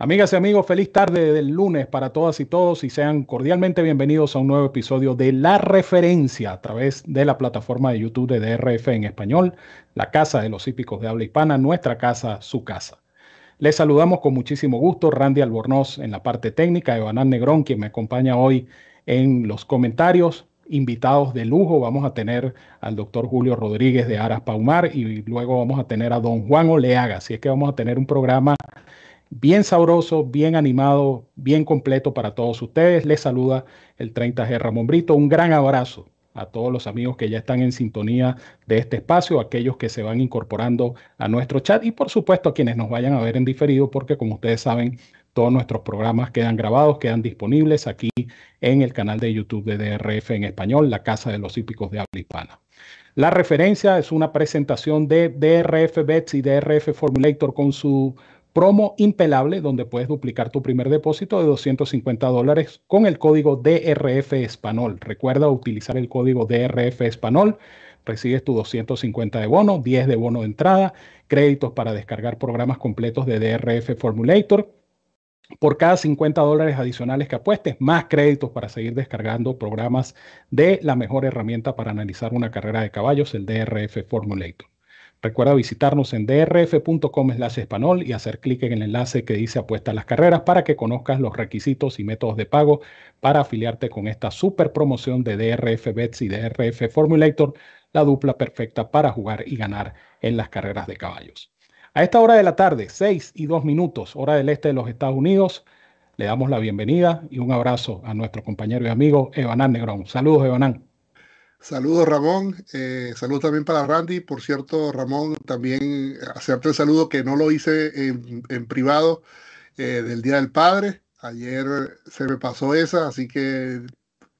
Amigas y amigos, feliz tarde del lunes para todas y todos y sean cordialmente bienvenidos a un nuevo episodio de La Referencia a través de la plataforma de YouTube de DRF en español, la casa de los hípicos de habla hispana, nuestra casa, su casa. Les saludamos con muchísimo gusto, Randy Albornoz en la parte técnica, Evanán Negrón, quien me acompaña hoy en los comentarios. Invitados de lujo, vamos a tener al doctor Julio Rodríguez de Aras Paumar y luego vamos a tener a don Juan Oleaga. Así es que vamos a tener un programa bien sabroso, bien animado, bien completo para todos ustedes. Les saluda el 30G Ramón Brito. Un gran abrazo a todos los amigos que ya están en sintonía de este espacio, aquellos que se van incorporando a nuestro chat y por supuesto a quienes nos vayan a ver en diferido, porque como ustedes saben, todos nuestros programas quedan grabados, quedan disponibles aquí en el canal de YouTube de DRF en español, la Casa de los Hípicos de Habla Hispana. La referencia es una presentación de DRF Bets y DRF Formulator con su promo impelable donde puedes duplicar tu primer depósito de 250 dólares con el código DRF Espanol. Recuerda utilizar el código DRF Espanol. Recibes tu 250 de bono, 10 de bono de entrada, créditos para descargar programas completos de DRF Formulator. Por cada 50 dólares adicionales que apuestes, más créditos para seguir descargando programas de la mejor herramienta para analizar una carrera de caballos, el DRF Formulator. Recuerda visitarnos en drf.com español y hacer clic en el enlace que dice apuesta a las carreras para que conozcas los requisitos y métodos de pago para afiliarte con esta super promoción de DRF Bets y DRF Formulator, la dupla perfecta para jugar y ganar en las carreras de caballos. A esta hora de la tarde, 6 y 2 minutos, hora del este de los Estados Unidos, le damos la bienvenida y un abrazo a nuestro compañero y amigo Evanán Negrón. Saludos, Evanán. Saludos Ramón, eh, saludos también para Randy. Por cierto, Ramón, también hacerte el saludo que no lo hice en, privado eh, del Día del Padre. Ayer se me pasó esa, así que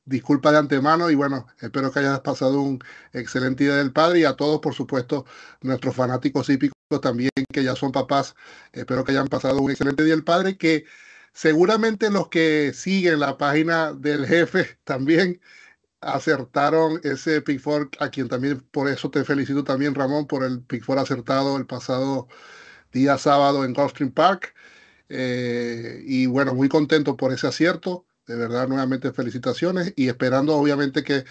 disculpa de antemano y bueno, espero que hayas pasado un excelente Día del Padre y a todos, por supuesto, nuestros fanáticos hípicos también que ya son papás, espero que hayan pasado un excelente Día del Padre, que seguramente los que siguen la página del jefe también acertaron ese pick a quien también por eso te felicito también, Ramón, por el pick acertado el pasado día sábado en Gulfstream Park. Eh, y bueno, muy contento por ese acierto. De verdad, nuevamente felicitaciones y esperando obviamente que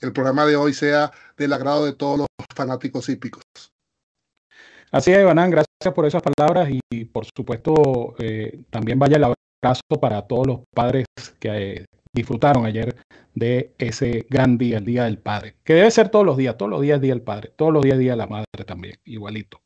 el programa de hoy sea del agrado de todos los fanáticos hípicos. Así es, Iván, gracias por esas palabras y por supuesto eh, también vaya el abrazo para todos los padres que eh, disfrutaron ayer de ese gran día, el Día del Padre, que debe ser todos los días, todos los días Día del Padre, todos los días Día de la Madre también, igualito.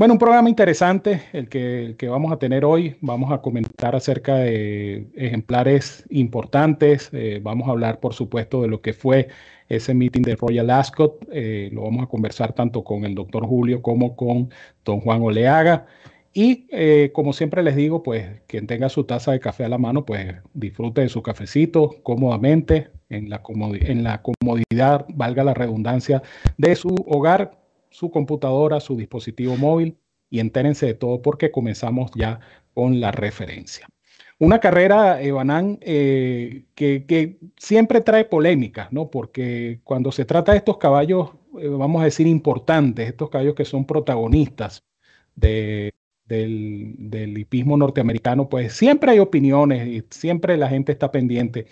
Bueno, un programa interesante el que, que vamos a tener hoy. Vamos a comentar acerca de ejemplares importantes. Eh, vamos a hablar, por supuesto, de lo que fue ese meeting de Royal Ascot. Eh, lo vamos a conversar tanto con el doctor Julio como con don Juan Oleaga. Y eh, como siempre les digo, pues quien tenga su taza de café a la mano, pues disfrute de su cafecito cómodamente, en la, comodidad, valga la redundancia, de su hogar, su computadora, su dispositivo móvil y entérense de todo porque comenzamos ya con la referencia. Una carrera, Evanán, eh, que, que, siempre trae polémicas, ¿no? Porque cuando se trata de estos caballos, eh, vamos a decir, importantes, estos caballos que son protagonistas de, del, hipismo norteamericano, pues siempre hay opiniones y siempre la gente está pendiente.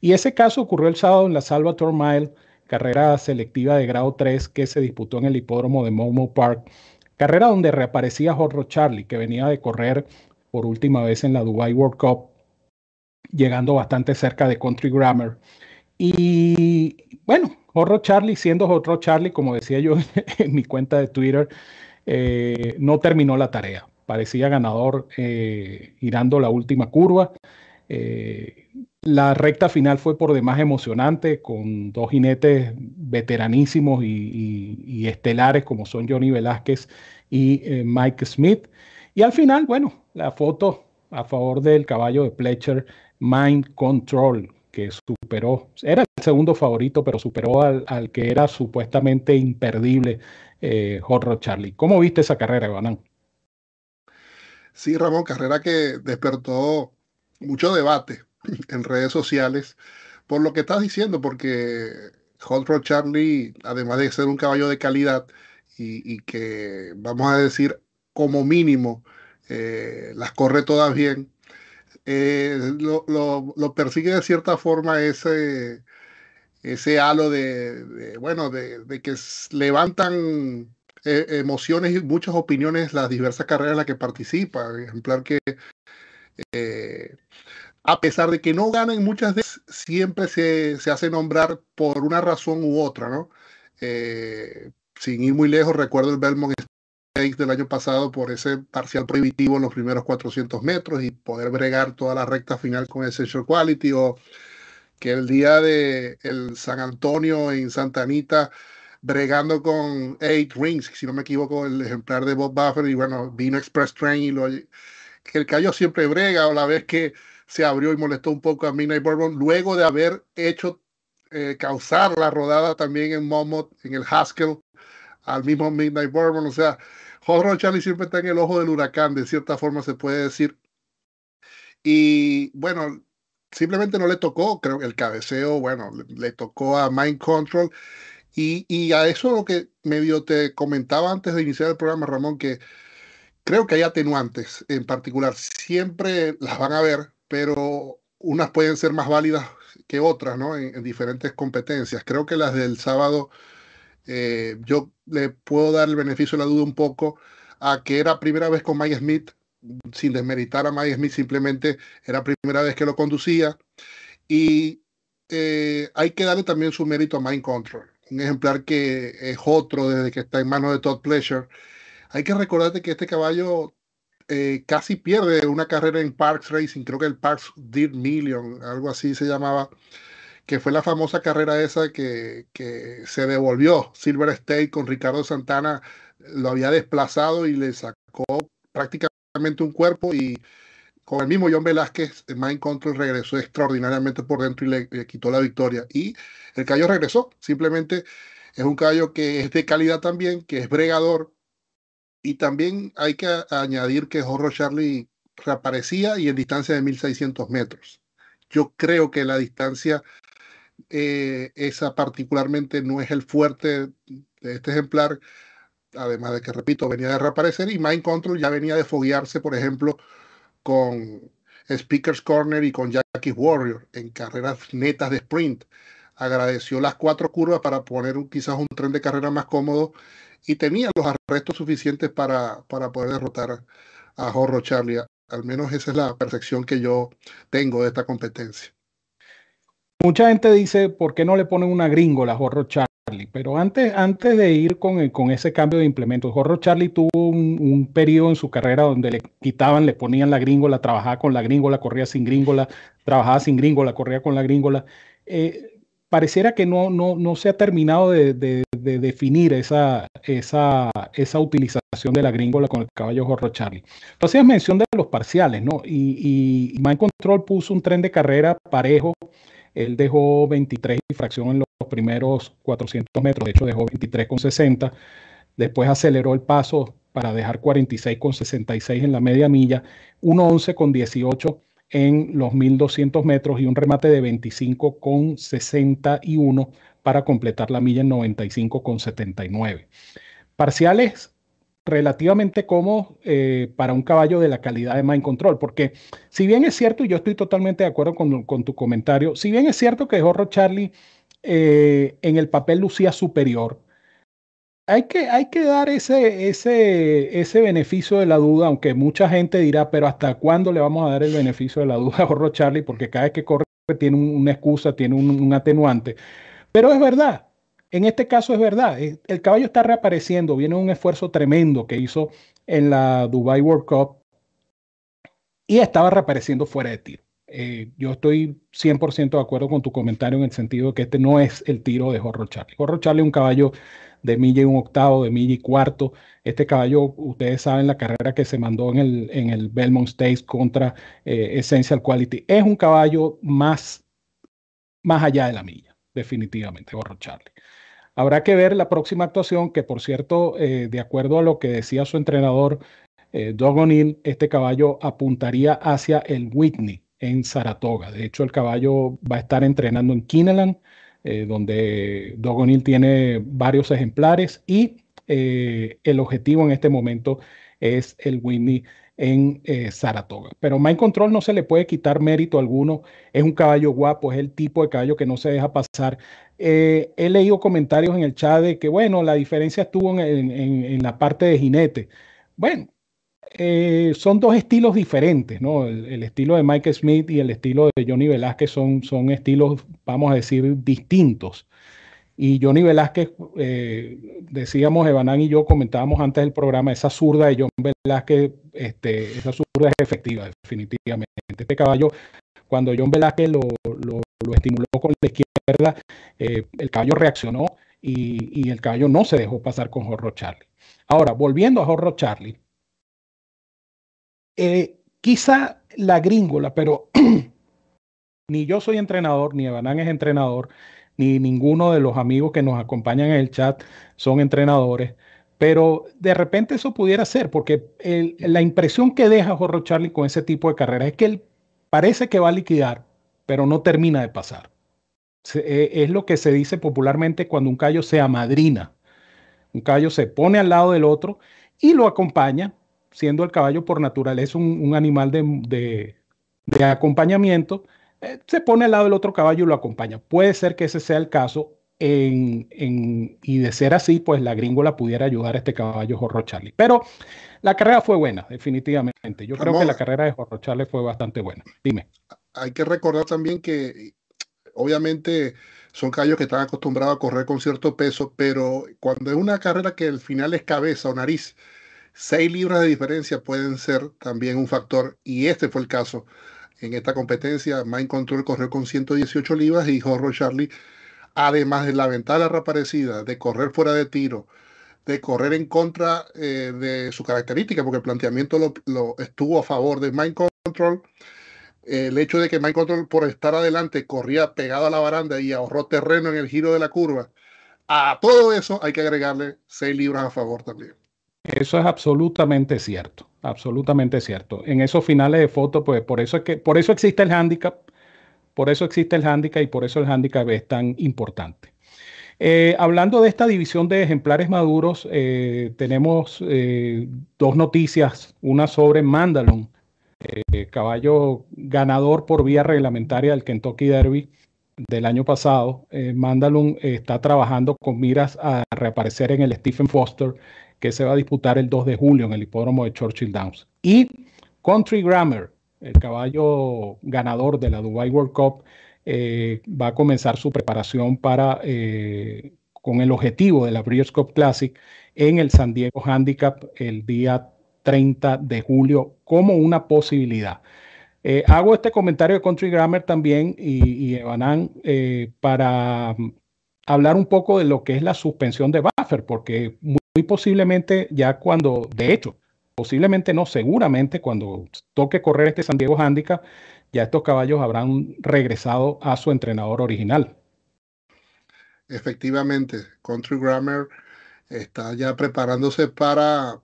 Y ese caso ocurrió el sábado en la Salvatore Mile, carrera selectiva de grado 3 que se disputó en el hipódromo de Momo Park, carrera donde reaparecía Jorro Charlie, que venía de correr por última vez en la Dubai World Cup, llegando bastante cerca de Country Grammar. Y bueno, Jorro Charlie, siendo Jorro Charlie, como decía yo en mi cuenta de Twitter, eh, no terminó la tarea parecía ganador eh, girando la última curva. Eh, la recta final fue por demás emocionante, con dos jinetes veteranísimos y, estelares como son Johnny Velázquez y eh, Mike Smith. Y al final, bueno, la foto a favor del caballo de Pletcher Mind Control, que superó, era el segundo favorito, pero superó al, que era supuestamente imperdible, eh, Charlie. ¿Cómo viste esa carrera, Banán? Sí, Ramón, carrera que despertó mucho debate en redes sociales por lo que estás diciendo, porque Hot Rod Charlie, además de ser un caballo de calidad y, que, vamos a decir, como mínimo, eh, las corre todas bien, eh, lo, persigue de cierta forma ese, ese halo de, bueno, de, que levantan eh, emociones y muchas opiniones las diversas carreras en las que participa. Ejemplar que eh, a pesar de que no ganan muchas veces, siempre se, se hace nombrar por una razón u otra, ¿no? sin ir muy lejos, recuerdo el Belmont del año pasado por ese parcial prohibitivo en los primeros 400 metros y poder bregar toda la recta final con Essential Quality o que el día de el San Antonio en Santa Anita bregando con Eight Rings, si no me equivoco, el ejemplar de Bob Buffer y bueno, vino Express Train y lo, que el callo siempre brega o la vez que se abrió y molestó un poco a Midnight Bourbon luego de haber hecho eh, causar la rodada también en Momot, en el Haskell, al mismo Midnight Bourbon, o sea, Hot Charlie siempre está en el ojo del huracán, de cierta forma se puede decir. Y bueno, simplemente no le tocó, creo que el cabeceo, bueno, le, tocó a Mind Control. Y, a eso lo que medio te comentaba antes de iniciar el programa, Ramón, que creo que hay atenuantes en particular. Siempre las van a ver, pero unas pueden ser más válidas que otras, ¿no? En, en diferentes competencias. Creo que las del sábado eh, yo le puedo dar el beneficio de la duda un poco a que era primera vez con Mike Smith, sin desmeritar a Mike Smith, simplemente era primera vez que lo conducía. Y eh, hay que darle también su mérito a Mind Control, un ejemplar que es otro desde que está en manos de Todd Pleasure. Hay que recordarte que este caballo eh, casi pierde una carrera en Parks Racing, creo que el Parks Dirt Million, algo así se llamaba, que fue la famosa carrera esa que, que se devolvió Silver State con Ricardo Santana, lo había desplazado y le sacó prácticamente un cuerpo y con el mismo John Velázquez, Mind Control regresó extraordinariamente por dentro y le, quitó la victoria. Y el caballo regresó, simplemente es un caballo que es de calidad también, que es bregador. Y también hay que añadir que Horro Charlie reaparecía y en distancia de 1600 metros. Yo creo que la distancia eh, esa particularmente no es el fuerte de este ejemplar, además de que, repito, venía de reaparecer y Mind Control ya venía de foguearse, por ejemplo, con Speaker's Corner y con Jackie Warrior en carreras netas de sprint. Agradeció las cuatro curvas para poner quizás un tren de carrera más cómodo y tenía los arrestos suficientes para, para poder derrotar a Horro Charlie. Al menos esa es la percepción que yo tengo de esta competencia. Mucha gente dice, ¿por qué no le ponen una gringola a Horror Charlie? Pero antes, antes de ir con, con ese cambio de implementos, Horror Charlie tuvo un, periodo en su carrera donde le quitaban, le ponían la gringola, trabajaba con la gringola, corría sin gringola, trabajaba sin gringola, corría con la gringola. Eh, pareciera que no, no, no, se ha terminado de, definir esa, esa, esa, utilización de la gringola con el caballo Horror Charlie. Entonces, hacías mención de los parciales, ¿no? Y, y Mind Control puso un tren de carrera parejo él dejó 23 y fracción en los primeros 400 metros, de hecho dejó 23 con 60. Después aceleró el paso para dejar 46 con 66 en la media milla, 1.11 con 18 en los 1200 metros y un remate de 25 con 61 para completar la milla en 95 con 79. Parciales relativamente cómodo eh, para un caballo de la calidad de Mind Control, porque si bien es cierto, y yo estoy totalmente de acuerdo con, tu comentario, si bien es cierto que Horro Charlie eh, en el papel lucía superior, hay que, hay que dar ese, ese, ese beneficio de la duda, aunque mucha gente dirá, pero ¿hasta cuándo le vamos a dar el beneficio de la duda a Charlie? Porque cada vez que corre tiene una excusa, tiene un atenuante. Pero es verdad, en este caso es verdad, el caballo está reapareciendo, viene un esfuerzo tremendo que hizo en la Dubai World Cup y estaba reapareciendo fuera de tiro. eh, yo estoy 100% de acuerdo con tu comentario en el sentido de que este no es el tiro de Horro Charlie. Horro Charlie es un caballo de milla y un octavo, de milla y cuarto. Este caballo, ustedes saben la carrera que se mandó en el, Belmont Stakes contra eh, Essential Quality. Es un caballo más, más allá de la milla, definitivamente, Horro Charlie. Habrá que ver la próxima actuación, que por cierto, eh, de acuerdo a lo que decía su entrenador, eh, Doug O'Neill, este caballo apuntaría hacia el Whitney en Saratoga. De hecho, el caballo va a estar entrenando en Kineland, eh, donde Doug O'Neill tiene varios ejemplares y eh, el objetivo en este momento es el Whitney en Saratoga. Pero Mind Control no se le puede quitar mérito alguno. Es un caballo guapo, es el tipo de caballo que no se deja pasar. he leído comentarios en el chat de que, bueno, la diferencia estuvo en, en la parte de jinete. Bueno, eh, son dos estilos diferentes, ¿no? El, estilo de Mike Smith y el estilo de Johnny Velázquez son, son estilos, vamos a decir, distintos. Y Johnny Velázquez, eh, decíamos, Evanán y yo comentábamos antes del programa, esa zurda de John Velázquez, este, esa zurda es efectiva, definitivamente. Este caballo, cuando John Velázquez lo, estimuló con la izquierda, eh, el caballo reaccionó y, el caballo no se dejó pasar con Horro Charlie. Ahora, volviendo a Horro Charlie, eh, quizá la gringola, pero ni yo soy entrenador, ni Evanán es entrenador, ni ninguno de los amigos que nos acompañan en el chat son entrenadores. Pero de repente eso pudiera ser, porque la impresión que deja Jorro Charlie con ese tipo de carreras es que él parece que va a liquidar, pero no termina de pasar. E, es lo que se dice popularmente cuando un callo se amadrina. Un callo se pone al lado del otro y lo acompaña, siendo el caballo por naturaleza un, animal de, acompañamiento, eh, se pone al lado del otro caballo y lo acompaña. Puede ser que ese sea el caso en, y de ser así, pues la gringola pudiera ayudar a este caballo Jorro Charlie. Pero la carrera fue buena, definitivamente. Yo creo que la carrera de Jorro Charlie fue bastante buena. Dime. Hay que recordar también que obviamente son caballos que están acostumbrados a correr con cierto peso, pero cuando es una carrera que el final es cabeza o nariz, 6 libras de diferencia pueden ser también un factor y este fue el caso en esta competencia. Mind Control corrió con 118 libras y Horror Charlie, además de la ventana reaparecida, de correr fuera de tiro, de correr en contra eh, de su característica, porque el planteamiento lo, estuvo a favor de Mind Control. El hecho de que Mind Control, por estar adelante, corría pegado a la baranda y ahorró terreno en el giro de la curva. A todo eso hay que agregarle 6 libras a favor también. Eso es absolutamente cierto, absolutamente cierto. En esos finales de foto, pues por eso es que por eso existe el handicap, por eso existe el handicap y por eso el handicap es tan importante. Eh, hablando de esta división de ejemplares maduros, eh, tenemos eh, dos noticias, una sobre Mandalon, caballo ganador por vía reglamentaria del Kentucky Derby del año pasado. Mandalon está trabajando con miras a reaparecer en el Stephen Foster que se va a disputar el 2 de julio en el hipódromo de Churchill Downs. Y Country Grammar, el caballo ganador de la Dubai World Cup, eh, va a comenzar su preparación para, eh, con el objetivo de la Breeders' Cup Classic en el San Diego Handicap el día 30 de julio como una posibilidad. Eh, hago este comentario de Country Grammar también y, y Evanán para hablar un poco de lo que es la suspensión de Buffer, porque posiblemente ya cuando, de hecho, posiblemente no, seguramente cuando toque correr este San Diego Handicap, ya estos caballos habrán regresado a su entrenador original. Efectivamente, Country Grammar está ya preparándose para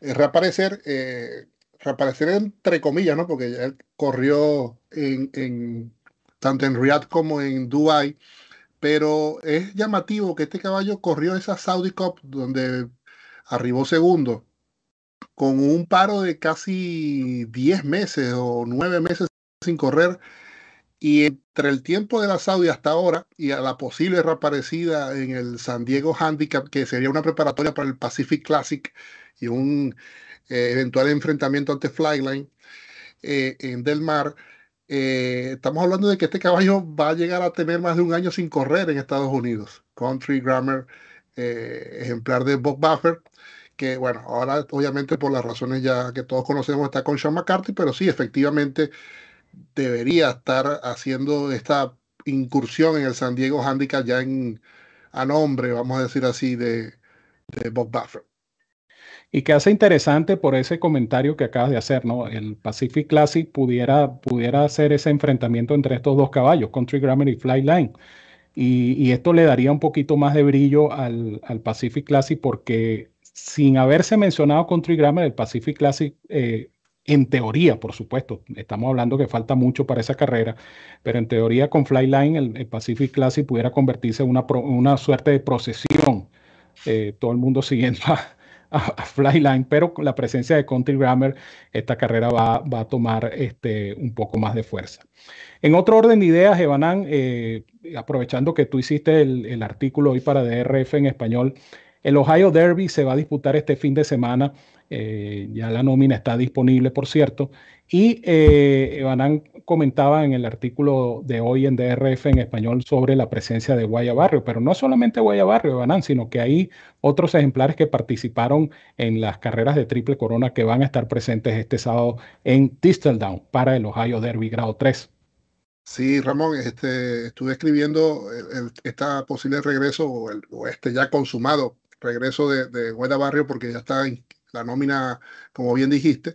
eh, reaparecer, eh, reaparecer entre comillas, ¿no? Porque ya él corrió en, tanto en Riyadh como en Dubai pero es llamativo que este caballo corrió esa Saudi Cup donde arribó segundo con un paro de casi 10 meses o 9 meses sin correr y entre el tiempo de la Saudi hasta ahora y a la posible reaparecida en el San Diego Handicap, que sería una preparatoria para el Pacific Classic y un eh, eventual enfrentamiento ante Flyline eh, en Del Mar, eh, estamos hablando de que este caballo va a llegar a tener más de un año sin correr en Estados Unidos. Country Grammar, eh, ejemplar de Bob Buffer, que bueno, ahora obviamente por las razones ya que todos conocemos está con Sean McCarthy, pero sí, efectivamente debería estar haciendo esta incursión en el San Diego Handicap ya en, a nombre, vamos a decir así, de, de Bob Buffer. Y que hace interesante por ese comentario que acabas de hacer, ¿no? El Pacific Classic pudiera, pudiera hacer ese enfrentamiento entre estos dos caballos, Country Grammar y Flyline. Y, y esto le daría un poquito más de brillo al, al, Pacific Classic porque sin haberse mencionado Country Grammar, el Pacific Classic eh, en teoría, por supuesto, estamos hablando que falta mucho para esa carrera, pero en teoría con Flyline el, el Pacific Classic pudiera convertirse en una, una suerte de procesión, eh, todo el mundo siguiendo a, a, Flyline, pero con la presencia de Country Grammar, esta carrera va, va, a tomar este, un poco más de fuerza. En otro orden de ideas, Evanán, eh, aprovechando que tú hiciste el, el artículo hoy para DRF en español, el Ohio Derby se va a disputar este fin de semana eh, ya la nómina está disponible, por cierto. Y eh, comentaba en el artículo de hoy en DRF en español sobre la presencia de Guaya Barrio, pero no solamente Guaya Barrio, Evanán, sino que hay otros ejemplares que participaron en las carreras de Triple Corona que van a estar presentes este sábado en Tisteldown para el Ohio Derby grado 3. Sí, Ramón, este, estuve escribiendo el, esta posible regreso o, el, o, este ya consumado regreso de, de Guaya Barrio porque ya está la nómina, como bien dijiste.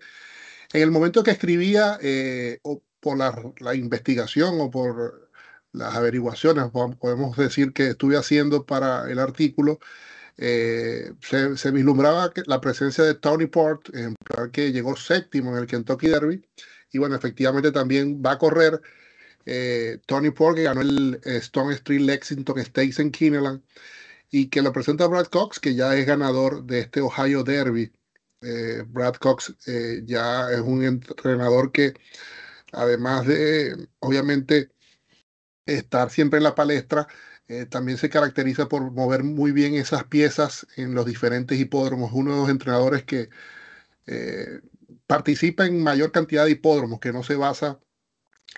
En el momento que escribía, eh, o por la, investigación o por las averiguaciones, podemos decir que estuve haciendo para el artículo, eh, se, se, vislumbraba la presencia de Tony Port, ejemplar que llegó séptimo en el Kentucky Derby, y bueno, efectivamente también va a correr eh, Tony Port, que ganó el Stone Street Lexington Stakes en Kineland, y que lo presenta Brad Cox, que ya es ganador de este Ohio Derby eh, Brad Cox eh, ya es un entrenador que, además de, obviamente, estar siempre en la palestra, eh, también se caracteriza por mover muy bien esas piezas en los diferentes hipódromos. Uno de los entrenadores que participa en mayor cantidad de hipódromos, que no se basa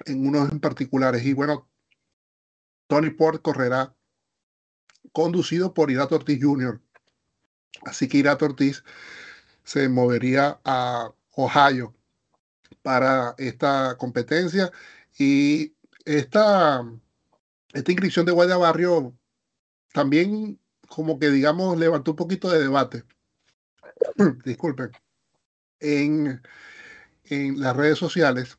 en unos en particulares. Y bueno, Tony Port correrá conducido por Irato Ortiz Jr. Así que Irato Ortiz se movería a Ohio para esta competencia y esta, esta inscripción de Guardia también como que digamos levantó un poquito de debate. Disculpen. En, en las redes sociales,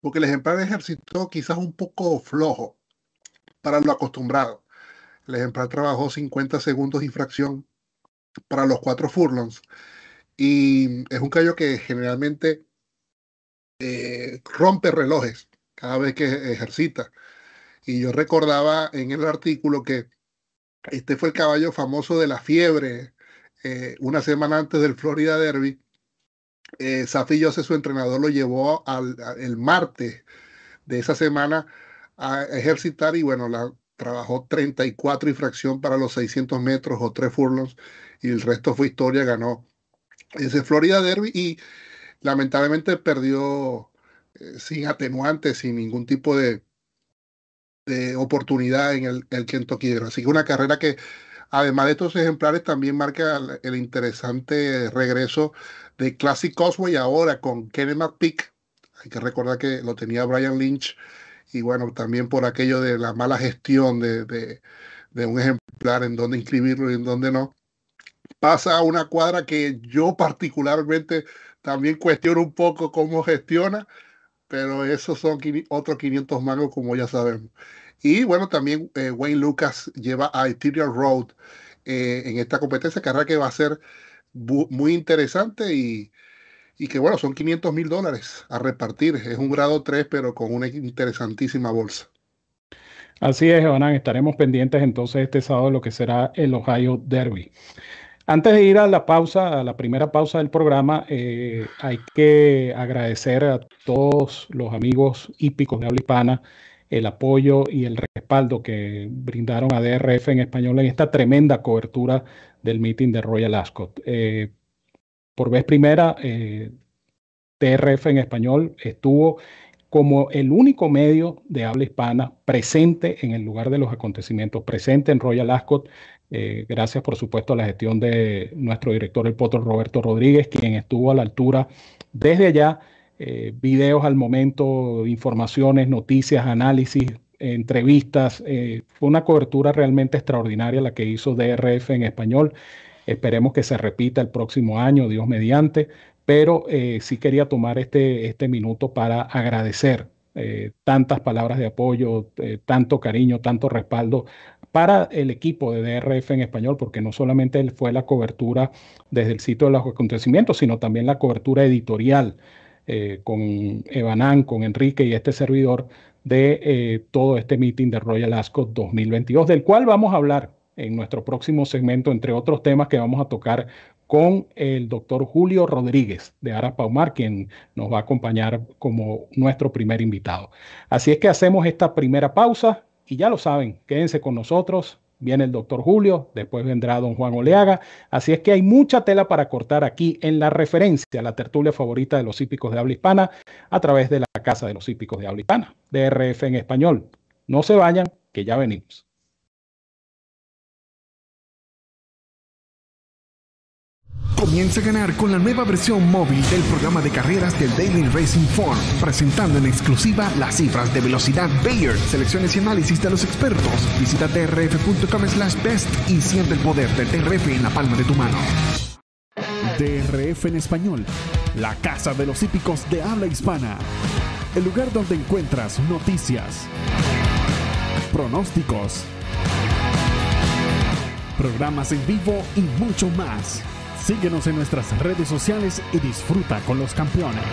porque el ejemplar de ejército quizás un poco flojo para lo acostumbrado. El ejemplar trabajó 50 segundos de infracción para los cuatro furlongs y es un callo que generalmente eh, rompe relojes cada vez que ejercita. Y yo recordaba en el artículo que este fue el caballo famoso de la fiebre eh, una semana antes del Florida Derby. Eh, Safi Jose, su entrenador, lo llevó al, el martes de esa semana a ejercitar y bueno, la, trabajó 34 infracción para los 600 metros o tres furlongs y el resto fue historia, ganó ese Florida Derby y lamentablemente perdió eh, sin atenuantes, sin ningún tipo de, de oportunidad en el, el Kentucky. Así que una carrera que, además de estos ejemplares, también marca el, interesante regreso de Classic Cosway ahora con Kenneth McPeak. Hay que recordar que lo tenía Brian Lynch y bueno, también por aquello de la mala gestión de, de, de un ejemplar en donde inscribirlo y en donde no pasa a una cuadra que yo particularmente también cuestiono un poco cómo gestiona, pero esos son otros 500 mangos como ya sabemos. Y bueno, también eh, Wayne Lucas lleva a Ethereal Road eh, en esta competencia, carrera que va a ser muy interesante y, y que bueno, son 500 mil dólares a repartir. Es un grado 3, pero con una interesantísima bolsa. Así es, Evanán. Estaremos pendientes entonces este sábado de lo que será el Ohio Derby. Antes de ir a la pausa, a la primera pausa del programa, eh, hay que agradecer a todos los amigos hípicos de habla hispana el apoyo y el respaldo que brindaron a DRF en español en esta tremenda cobertura del meeting de Royal Ascot. Eh, por vez primera, eh, DRF en español estuvo como el único medio de habla hispana presente en el lugar de los acontecimientos, presente en Royal Ascot, eh, gracias, por supuesto, a la gestión de nuestro director, el potro Roberto Rodríguez, quien estuvo a la altura desde allá eh, videos al momento, informaciones, noticias, análisis, entrevistas. Eh, fue una cobertura realmente extraordinaria la que hizo DRF en español. Esperemos que se repita el próximo año, Dios mediante, pero sí quería tomar este, este minuto para agradecer tantas palabras de apoyo, tanto cariño, tanto respaldo para el equipo de DRF en español, porque no solamente fue la cobertura desde el sitio de los acontecimientos, sino también la cobertura editorial eh, con Evanán, con Enrique y este servidor de eh, todo este meeting de Royal Ascot 2022, del cual vamos a hablar en nuestro próximo segmento, entre otros temas que vamos a tocar con el doctor Julio Rodríguez de Arapaumar, quien nos va a acompañar como nuestro primer invitado. Así es que hacemos esta primera pausa y ya lo saben, quédense con nosotros. Viene el doctor Julio, después vendrá don Juan Oleaga. Así es que hay mucha tela para cortar aquí en la referencia, la tertulia favorita de los hípicos de habla hispana, a través de la Casa de los Hípicos de habla hispana, DRF en español. No se vayan, que ya venimos. Comienza a ganar con la nueva versión móvil del programa de carreras del Daily Racing Form, presentando en exclusiva las cifras de velocidad Bayer, selecciones y análisis de los expertos. Visita trf.com slash best y siente el poder del TRF en la palma de tu mano. DRF en español, la casa de los hípicos de habla hispana. El lugar donde encuentras noticias, pronósticos, programas en vivo y mucho más. Síguenos en nuestras redes sociales y disfruta con los campeones.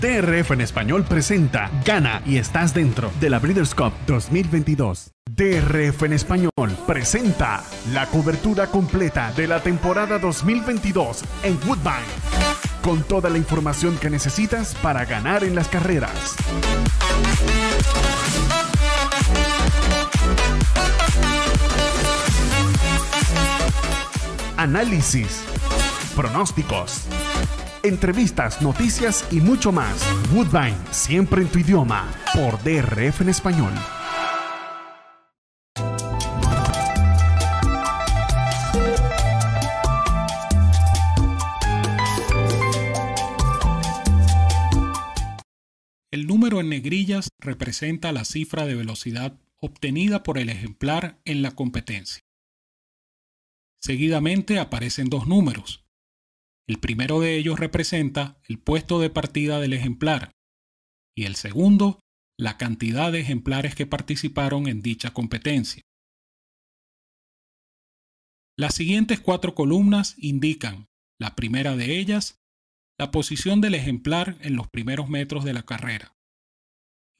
DRF en español presenta Gana y estás dentro de la Breeders' Cup 2022. DRF en español presenta la cobertura completa de la temporada 2022 en Woodbine, con toda la información que necesitas para ganar en las carreras análisis, pronósticos, entrevistas, noticias y mucho más. Woodbine, siempre en tu idioma, por DRF en español. El número en negrillas representa la cifra de velocidad obtenida por el ejemplar en la competencia. Seguidamente aparecen dos números. El primero de ellos representa el puesto de partida del ejemplar y el segundo la cantidad de ejemplares que participaron en dicha competencia. Las siguientes cuatro columnas indican, la primera de ellas, la posición del ejemplar en los primeros metros de la carrera,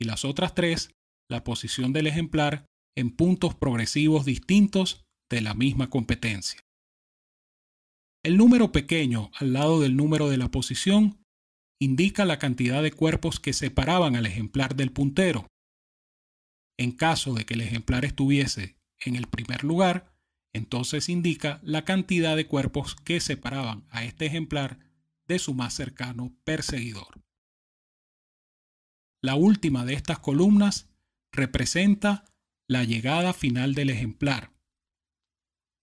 y las otras tres, la posición del ejemplar en puntos progresivos distintos de la misma competencia. El número pequeño al lado del número de la posición indica la cantidad de cuerpos que separaban al ejemplar del puntero. En caso de que el ejemplar estuviese en el primer lugar, entonces indica la cantidad de cuerpos que separaban a este ejemplar de su más cercano perseguidor. La última de estas columnas representa la llegada final del ejemplar,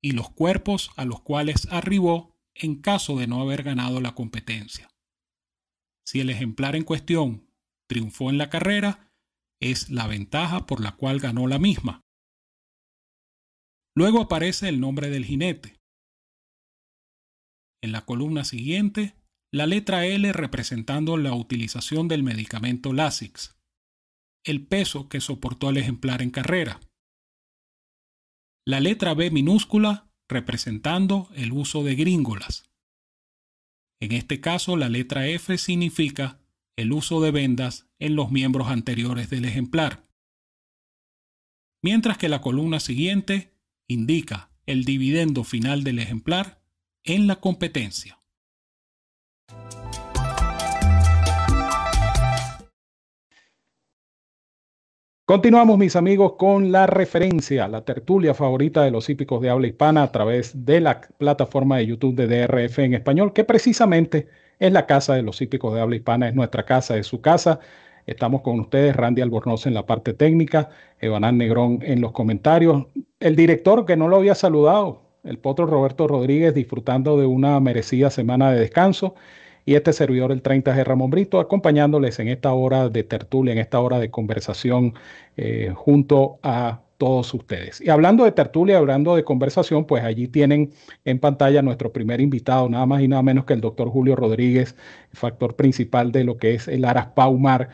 y los cuerpos a los cuales arribó en caso de no haber ganado la competencia. Si el ejemplar en cuestión triunfó en la carrera, es la ventaja por la cual ganó la misma. Luego aparece el nombre del jinete. En la columna siguiente, la letra L representando la utilización del medicamento Lasix, el peso que soportó el ejemplar en carrera, la letra B minúscula representando el uso de gringolas. En este caso, la letra F significa el uso de vendas en los miembros anteriores del ejemplar, mientras que la columna siguiente indica el dividendo final del ejemplar en la competencia. Continuamos, mis amigos, con la referencia, la tertulia favorita de los hípicos de habla hispana a través de la plataforma de YouTube de DRF en español, que precisamente es la casa de los hípicos de habla hispana, es nuestra casa, es su casa. Estamos con ustedes, Randy Albornoz en la parte técnica, Evanán Negrón en los comentarios, el director que no lo había saludado, el potro Roberto Rodríguez, disfrutando de una merecida semana de descanso, y este servidor el 30G Ramón Brito, acompañándoles en esta hora de tertulia, en esta hora de conversación eh, junto a todos ustedes. Y hablando de tertulia, hablando de conversación, pues allí tienen en pantalla nuestro primer invitado, nada más y nada menos que el doctor Julio Rodríguez, factor principal de lo que es el Aras Paumar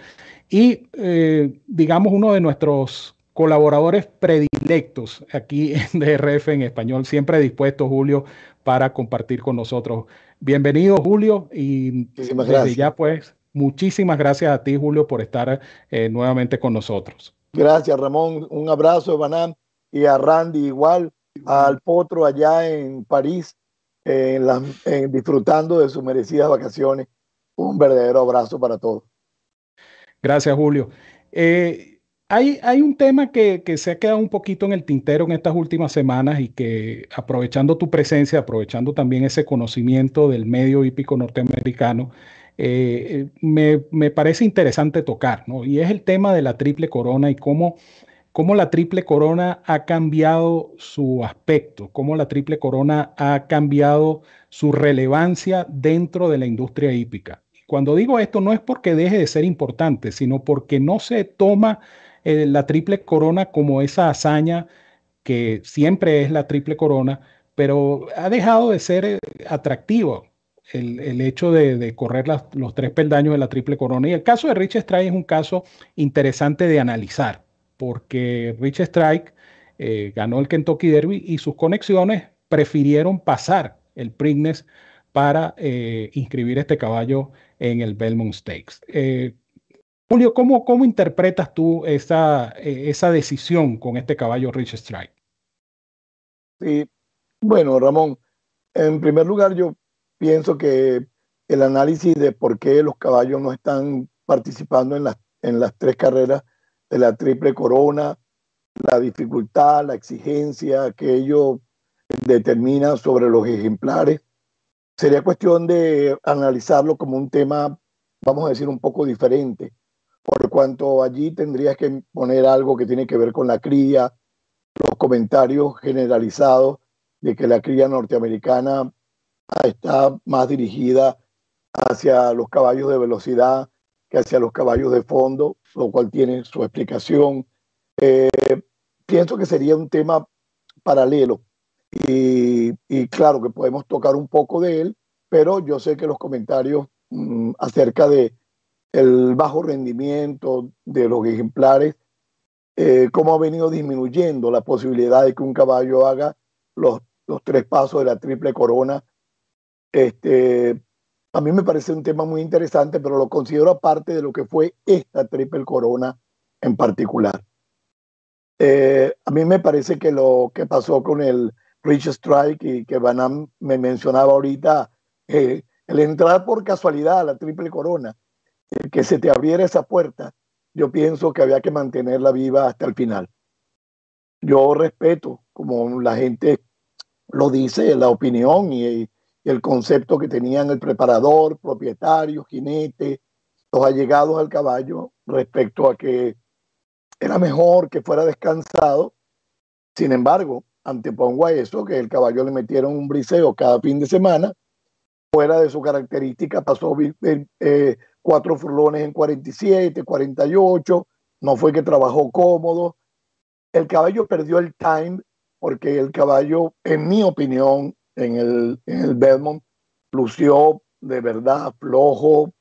y eh, digamos uno de nuestros colaboradores predilectos aquí en DRF en español, siempre dispuesto, Julio, para compartir con nosotros. Bienvenido, Julio, y desde ya, pues, muchísimas gracias a ti, Julio, por estar eh, nuevamente con nosotros. Gracias, Ramón. Un abrazo, Banán, y a Randy igual, al Potro allá en París, disfrutando de sus merecidas vacaciones. Un verdadero abrazo para todos. Gracias, Julio. Eh, hay, un tema que, se ha quedado un poquito en el tintero en estas últimas semanas y que aprovechando tu presencia, aprovechando también ese conocimiento del medio hípico norteamericano, eh, me, me, parece interesante tocar, ¿no? Y es el tema de la triple corona y cómo, cómo la triple corona ha cambiado su aspecto, cómo la triple corona ha cambiado su relevancia dentro de la industria hípica. Cuando digo esto no es porque deje de ser importante, sino porque no se toma eh, la triple corona como esa hazaña que siempre es la triple corona, pero ha dejado de ser eh, atractivo el, hecho de, correr los tres peldaños de la triple corona. Y el caso de Rich Strike es un caso interesante de analizar, porque Rich Strike eh, ganó el Kentucky Derby y sus conexiones prefirieron pasar el Preakness para inscribir este caballo en el Belmont Stakes. Julio, ¿cómo, cómo interpretas tú esa, eh, esa decisión con este caballo Rich Strike? Sí, bueno, Ramón, en primer lugar yo pienso que el análisis de por qué los caballos no están participando en las, en las tres carreras de la triple corona, la dificultad, la exigencia que ello determina sobre los ejemplares, sería cuestión de analizarlo como un tema, vamos a decir, un poco diferente por cuanto allí tendrías que poner algo que tiene que ver con la cría, los comentarios generalizados de que la cría norteamericana está más dirigida hacia los caballos de velocidad que hacia los caballos de fondo, lo cual tiene su explicación. Eh, pienso que sería un tema paralelo y, claro que podemos tocar un poco de él, pero yo sé que los comentarios mm, acerca de el bajo rendimiento de los ejemplares, eh, cómo ha venido disminuyendo la posibilidad de que un caballo haga los, los tres pasos de la triple corona. Este, a mí me parece un tema muy interesante, pero lo considero aparte de lo que fue esta triple corona en particular. Eh, a mí me parece que lo que pasó con el Rich Strike y que Van me mencionaba ahorita, eh, el entrar por casualidad a la triple corona, el que se te abriera esa puerta, yo pienso que había que mantenerla viva hasta el final. Yo respeto, como la gente lo dice, la opinión y, el concepto que tenían el preparador, propietario, jinete, los allegados al caballo respecto a que era mejor que fuera descansado. Sin embargo, antepongo a eso que el caballo le metieron un briseo cada fin de semana, fuera de su característica, pasó eh, cuatro furlones en 47, 48, no fue que trabajó cómodo. El caballo perdió el time porque el caballo, en mi opinión, en el, en el Belmont, lució de verdad flojo.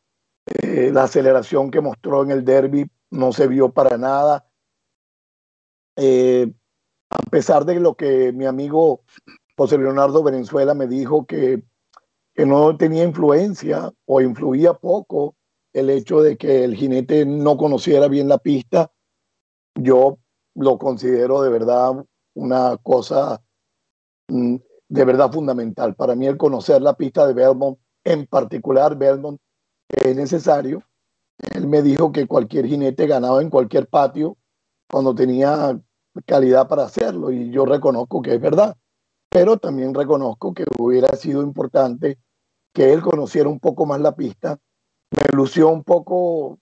Eh, la aceleración que mostró en el derby no se vio para nada. Eh, a pesar de lo que mi amigo José Leonardo Venezuela me dijo que, que no tenía influencia o influía poco el hecho de que el jinete no conociera bien la pista, yo lo considero de verdad una cosa mm, de verdad fundamental. Para mí el conocer la pista de Belmont, en particular Belmont, es necesario. Él me dijo que cualquier jinete ganaba en cualquier patio cuando tenía calidad para hacerlo y yo reconozco que es verdad, pero también reconozco que hubiera sido importante que él conociera un poco más la pista me lució un poco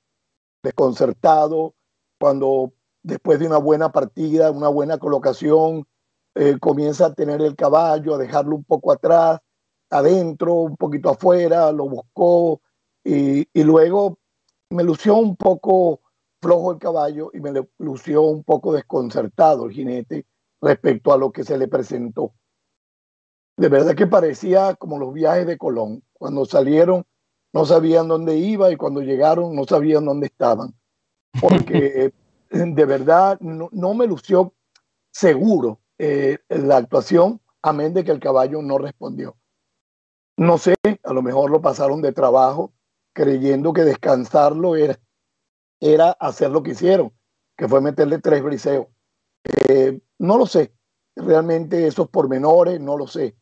desconcertado cuando después de una buena partida, una buena colocación, eh, comienza a tener el caballo, a dejarlo un poco atrás adentro, un poquito afuera, lo buscó y, y luego me lució un poco flojo el caballo y me lució un poco desconcertado el jinete respecto a lo que se le presentó. De verdad que parecía como los viajes de Colón. Cuando salieron no sabían dónde iba y cuando llegaron no sabían dónde estaban. Porque de verdad no, no me lució seguro eh, la actuación, amén de que el caballo no respondió. No sé, a lo mejor lo pasaron de trabajo creyendo que descansarlo era, era hacer lo que hicieron, que fue meterle tres briseos. Eh, no lo sé, realmente esos pormenores, no lo sé.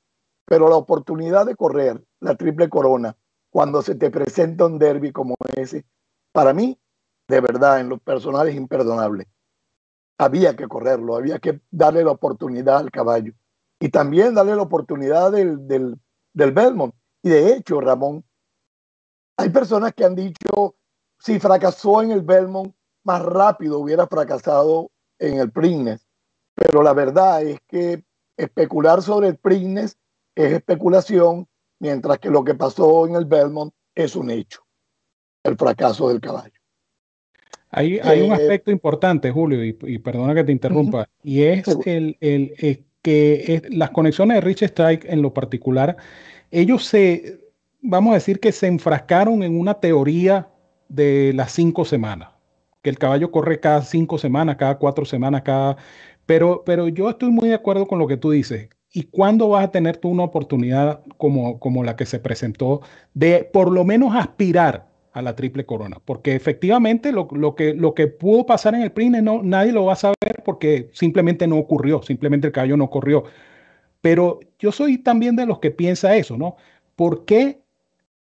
Pero la oportunidad de correr la triple corona cuando se te presenta un derby como ese, para mí, de verdad, en los personales imperdonable. Había que correrlo, había que darle la oportunidad al caballo y también darle la oportunidad del Belmont. Y de hecho, Ramón, hay personas que han dicho, si fracasó en el Belmont, más rápido hubiera fracasado en el Prignes. Pero la verdad es que especular sobre el Prignes es especulación, mientras que lo que pasó en el Belmont es un hecho, el fracaso del caballo. Hay, hay un eh, aspecto importante, Julio, y, perdona que te interrumpa, y es el, el, que las conexiones de Rich Strike en lo particular, ellos se, vamos a decir que se enfrascaron en una teoría de las cinco semanas, que el caballo corre cada cinco semanas, cada cuatro semanas, cada... Pero, pero yo estoy muy de acuerdo con lo que tú dices. ¿Y cuándo vas a tener tú una oportunidad como, como la que se presentó de por lo menos aspirar a la triple corona? Porque efectivamente lo, lo que, lo que pudo pasar en el PRINE no, nadie lo va a saber porque simplemente no ocurrió, simplemente el caballo no corrió. Pero yo soy también de los que piensa eso, ¿no? ¿Por qué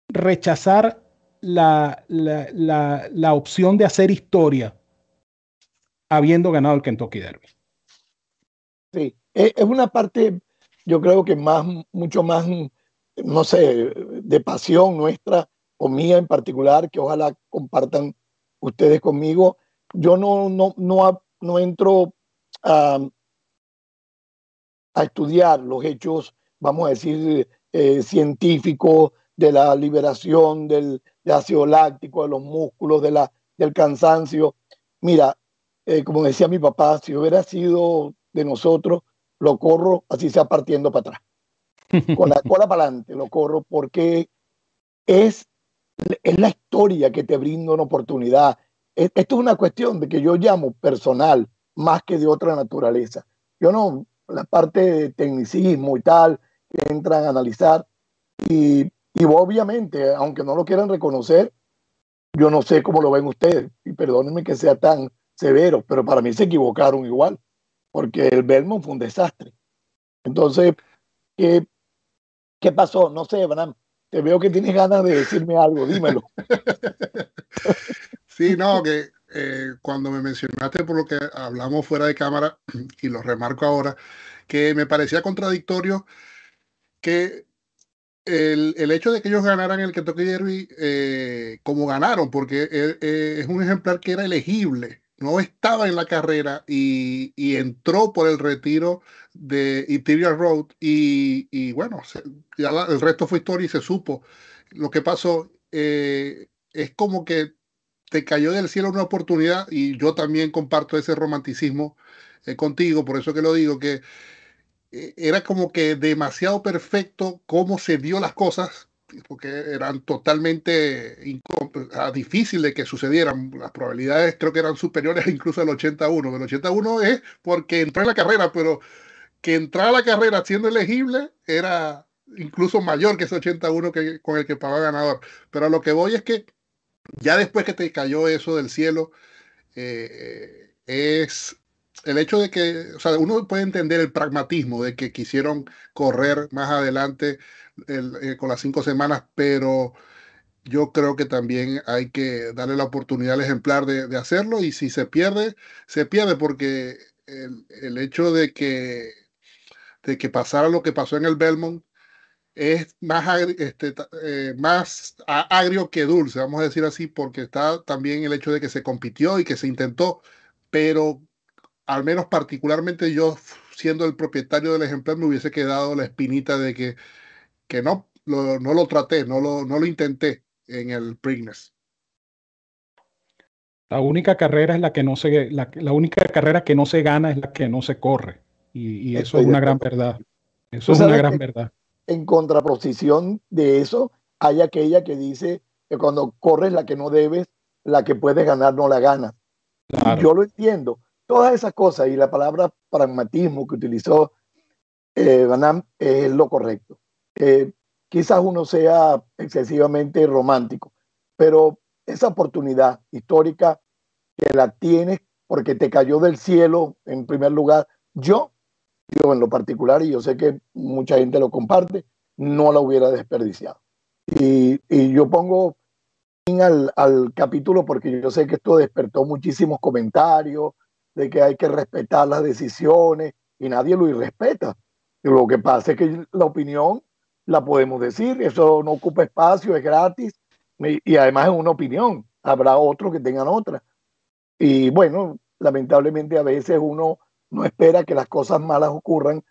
rechazar la, la, opción de hacer historia habiendo ganado el Kentucky Derby. Sí, e, es una parte, yo creo que más, mucho más, no sé, de pasión nuestra o mía en particular, que ojalá compartan ustedes conmigo. Yo no, no, no, no entro a, a estudiar los hechos, vamos a decir, eh, científicos de la liberación del, ácido láctico, de los músculos, de la, del cansancio. Mira, eh, como decía mi papá, si hubiera sido de nosotros, lo corro así sea partiendo para atrás. Con la cola para adelante lo corro porque es, es la historia que te brinda una oportunidad. Esto es una cuestión de que yo llamo personal más que de otra naturaleza. Yo no, la parte de tecnicismo y tal, que entran a analizar. Y y obviamente, aunque no lo quieran reconocer, yo no sé cómo lo ven ustedes, y perdónenme que sea tan severo, pero para mí se equivocaron igual, porque el Belmont fue un desastre. Entonces, ¿qué, qué pasó? No sé, Bram, te veo que tienes ganas de decirme algo, dímelo. Sí, no, que eh, cuando me mencionaste por lo que hablamos fuera de cámara, y lo remarco ahora, que me parecía contradictorio que el, hecho de que ellos ganaran el Kentucky Derby eh, como ganaron, porque e, e, es un ejemplar que era elegible, no estaba en la carrera y, entró por el retiro de Imperial Road y, bueno, ya el resto fue historia y se supo lo que pasó. Eh, es como que te cayó del cielo una oportunidad y yo también comparto ese romanticismo eh, contigo, por eso que lo digo, que e, era como que demasiado perfecto cómo se dio las cosas, porque eran totalmente ah, difíciles de que sucedieran. Las probabilidades creo que eran superiores incluso al 81. El 81 es porque entró en la carrera, pero que entrar a la carrera siendo elegible era incluso mayor que ese 81 que, con el que pagaba ganador. Pero a lo que voy es que ya después que te cayó eso del cielo, eh, es el hecho de que, o sea, uno puede entender el pragmatismo de que quisieron correr más adelante eh, con las cinco semanas, pero yo creo que también hay que darle la oportunidad al ejemplar de, hacerlo y si se pierde, se pierde porque el, hecho de que, de que pasara lo que pasó en el Belmont es más, este, eh, más agrio que dulce, vamos a decir así, porque está también el hecho de que se compitió y que se intentó, pero al menos particularmente yo, siendo el propietario del ejemplar, me hubiese quedado la espinita de que, que no, lo, no lo traté, no lo, no lo intenté en el Preakness. La única carrera es la que no se, la, la, única carrera que no se gana es la que no se corre. Y, y eso es una gran verdad. Eso es una gran verdad. En contraposición de eso, hay aquella que dice que cuando corres la que no debes, la que puedes ganar no la ganas. Yo lo entiendo. Todas esas cosas y la palabra pragmatismo que utilizó eh, Van es lo correcto. Eh, quizás uno sea excesivamente romántico, pero esa oportunidad histórica que la tienes porque te cayó del cielo en primer lugar, yo, yo en lo particular, y yo sé que mucha gente lo comparte, no la hubiera desperdiciado. Y, y yo pongo al, al, capítulo porque yo sé que esto despertó muchísimos comentarios de que hay que respetar las decisiones y nadie lo irrespeta. Lo que pasa es que la opinión la podemos decir, eso no ocupa espacio, es gratis y, además es una opinión. Habrá otros que tengan otra. Y bueno, lamentablemente a veces uno no espera que las cosas malas ocurran,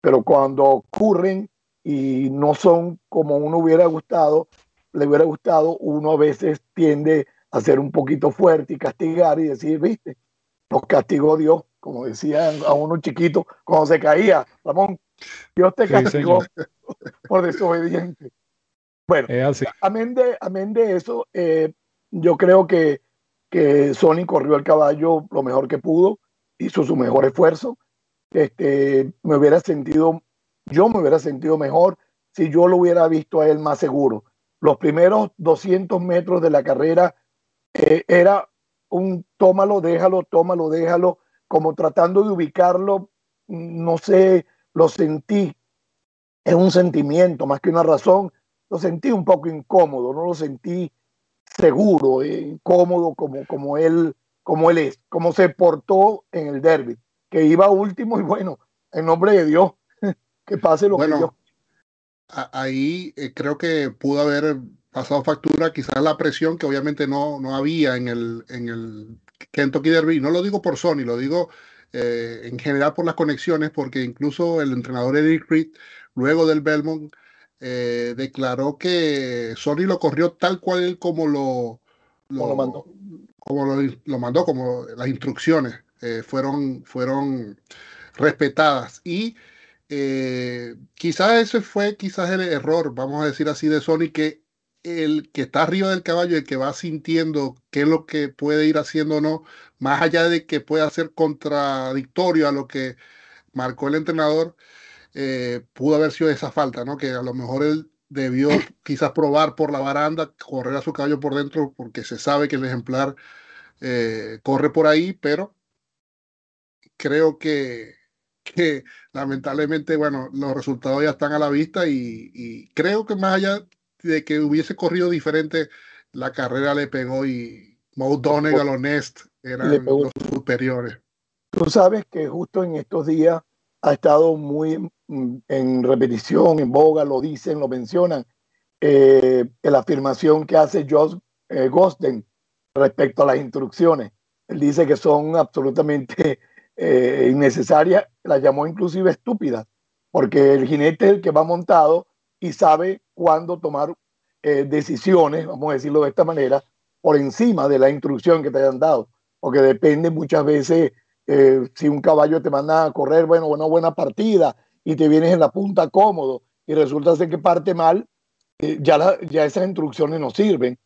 pero cuando ocurren y no son como uno hubiera gustado, le hubiera gustado, uno a veces tiende a ser un poquito fuerte y castigar y decir, viste, nos castigó Dios, como decían a uno chiquito cuando se caía, Ramón, Dios te castigó por desobediente. Bueno, amén de, amén de eso, eh, yo creo que, que Sony corrió el caballo lo mejor que pudo, hizo su mejor esfuerzo. Este, me hubiera sentido, yo me hubiera sentido mejor si yo lo hubiera visto a él más seguro. Los primeros 200 metros de la carrera eh, era un tómalo, déjalo, tómalo, déjalo, como tratando de ubicarlo, no sé, lo sentí, es un sentimiento más que una razón, lo sentí un poco incómodo, no lo sentí seguro, eh, incómodo como, como, él, como él es, como se portó en el derby, que iba último y bueno, en nombre de Dios, que pase lo que Dios. Ahí eh, creo que pudo haber pasado factura quizás la presión que obviamente no, no había en el, en el Kentucky Derby. No lo digo por Sony, lo digo eh, en general por las conexiones, porque incluso el entrenador Eric Reed, luego del Belmont, eh, declaró que Sony lo corrió tal cual como lo, lo, mandó. Como lo, mandó, como las instrucciones eh, fueron, fueron respetadas. Y quizás ese fue quizás el error, vamos a decir así, de Sony, que el que está arriba del caballo, el que va sintiendo qué es lo que puede ir haciendo o no, más allá de que pueda ser contradictorio a lo que marcó el entrenador, eh, pudo haber sido esa falta, ¿no? Que a lo mejor él debió quizás probar por la baranda, correr a su caballo por dentro, porque se sabe que el ejemplar eh, corre por ahí, pero creo que, que lamentablemente, bueno, los resultados ya están a la vista y, y creo que más allá de que hubiese corrido diferente, la carrera le pegó y Mo Donegal o Nest eran los superiores. Tú sabes que justo en estos días ha estado muy mm, en repetición, en boga, lo dicen, lo mencionan, eh, la afirmación que hace Josh eh, Gosten respecto a las instrucciones. Él dice que son absolutamente eh, innecesarias, las llamó inclusive estúpidas, porque el jinete es el que va montado y sabe cuándo tomar eh, decisiones, vamos a decirlo de esta manera, por encima de la instrucción que te hayan dado, porque depende muchas veces eh, si un caballo te manda a correr, bueno, una buena partida y te vienes en la punta cómodo y resulta ser que parte mal, eh, ya, ya esas instrucciones no sirven.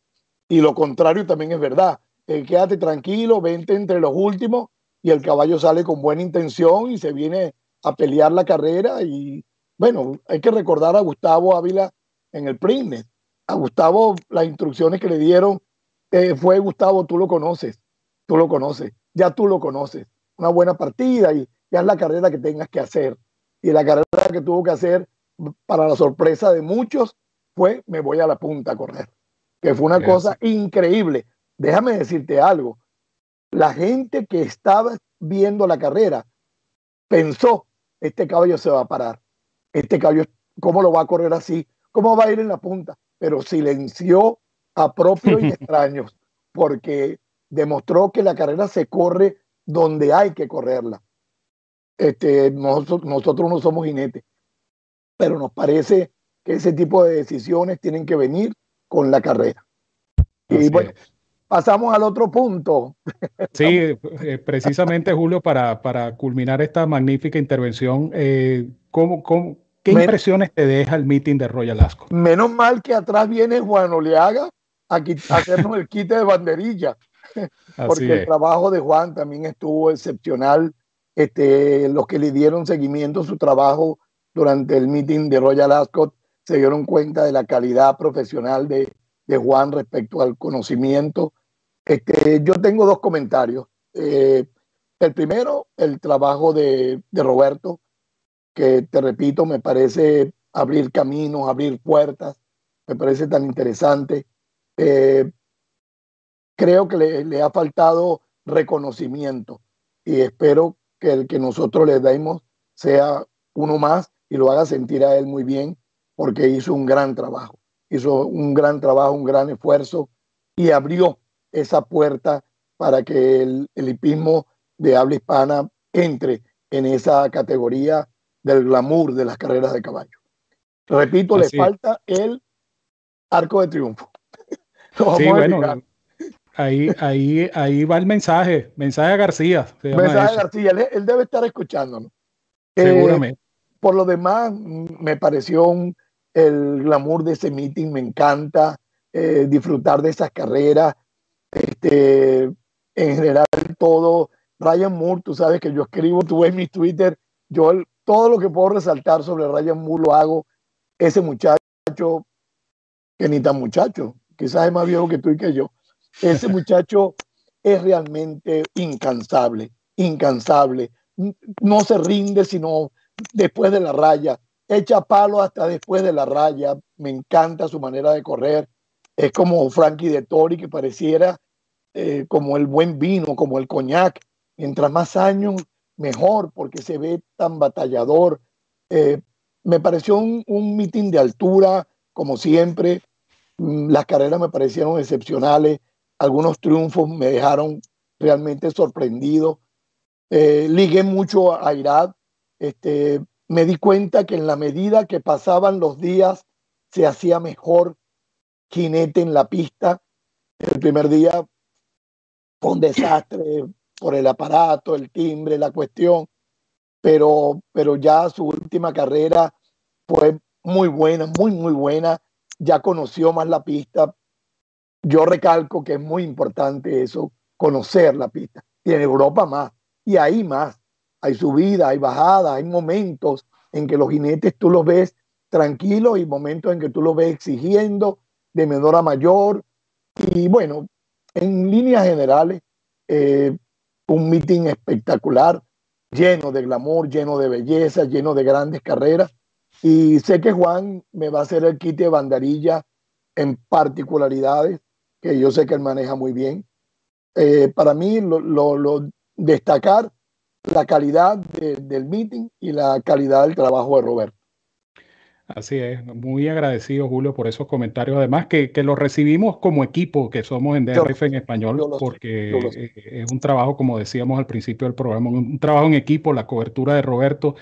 Y lo contrario también es verdad. quédate tranquilo, vente entre los últimos y el caballo sale con buena intención y se viene a pelear la carrera y bueno, hay que recordar a Gustavo Ávila en el Printnet. A Gustavo, las instrucciones que le dieron eh, fue Gustavo, tú lo conoces, tú lo conoces, ya tú lo conoces. Una buena partida y ya es la carrera que tengas que hacer. Y la carrera que tuvo que hacer, para la sorpresa de muchos, fue me voy a la punta a correr. Que fue una cosa increíble. Déjame decirte algo. La gente que estaba viendo la carrera pensó, este caballo se va a parar este caballo, ¿cómo lo va a correr así? ¿Cómo va a ir en la punta? Pero silenció a propios y extraños, porque demostró que la carrera se corre donde hay que correrla. Este, nosotros, nosotros no somos jinetes, pero nos parece que que ese tipo de decisiones tienen que venir con la carrera. y bueno, pasamos al otro punto. Sí, eh, precisamente Julio, para, para culminar esta magnífica intervención, eh, ¿cómo, qué impresiones te deja el meeting de Royal Ascot? Menos mal que atrás viene Juan Oleaga a, hacernos el quite de banderilla, porque el trabajo de Juan también estuvo excepcional. Este, los que le dieron seguimiento a su trabajo durante el meeting de Royal Ascot se dieron cuenta de la calidad profesional de, de Juan respecto al conocimiento. Este, yo tengo dos comentarios. Eh, el primero, el trabajo de, de, Roberto, que te repito, me parece abrir caminos, abrir puertas, me parece tan interesante. Eh, creo que le, ha faltado reconocimiento y espero que el que nosotros le demos sea uno más y lo haga sentir a él muy bien porque hizo un gran trabajo, hizo un gran trabajo, un gran esfuerzo y abrió esa puerta para que el, el hipismo de habla hispana entre en esa categoría del glamour de las carreras de caballo. Repito, le falta el arco de triunfo. sí, bueno, ahí, ahí, ahí va el mensaje, mensaje a García. Mensaje a García, él, debe estar escuchándonos. Seguramente. Eh, por lo demás, me pareció un, el glamour de ese meeting, me encanta eh, disfrutar de esas carreras. Este, en general, todo. Ryan Moore, tú sabes que yo escribo, tú ves mi Twitter, yo todo lo que puedo resaltar sobre Ryan Moore lo hago. Ese muchacho, que ni tan muchacho, quizás es más viejo que tú y que yo. Ese muchacho es realmente incansable, incansable. No se rinde sino después de la raya echa palo hasta después de la raya. Me encanta su manera de correr. Es como Frankie de Tori, que pareciera eh, como el buen vino, como el coñac. Mientras más años, mejor, porque se ve tan batallador. Eh, me pareció un, un mitin de altura, como siempre. Mm, las carreras me parecieron excepcionales. Algunos triunfos me dejaron realmente sorprendido. Eh, ligué mucho a Irad. Este, me di cuenta que en la medida que pasaban los días se hacía mejor jinete en la pista. El primer día fue un desastre por el aparato, el timbre, la cuestión, pero, pero ya su última carrera fue muy buena, muy, muy buena. Ya conoció más la pista. Yo recalco que es muy importante eso, conocer la pista. Y en Europa más, y ahí más hay subida, hay bajada, hay momentos en que los jinetes tú los ves tranquilos y momentos en que tú los ves exigiendo de menor a mayor. Y bueno, en líneas generales, eh, un meeting espectacular, lleno de glamour, lleno de belleza, lleno de grandes carreras. Y sé que Juan me va a hacer el kit de banderilla en particularidades que yo sé que él maneja muy bien. Eh, para mí, lo, lo destacar la calidad del meeting y la calidad del trabajo de Roberto. Así es, muy agradecido Julio por esos comentarios, además que, que los recibimos como equipo que somos en DRF en español, porque es un trabajo, como decíamos al principio del programa, un trabajo en equipo, la cobertura de Roberto,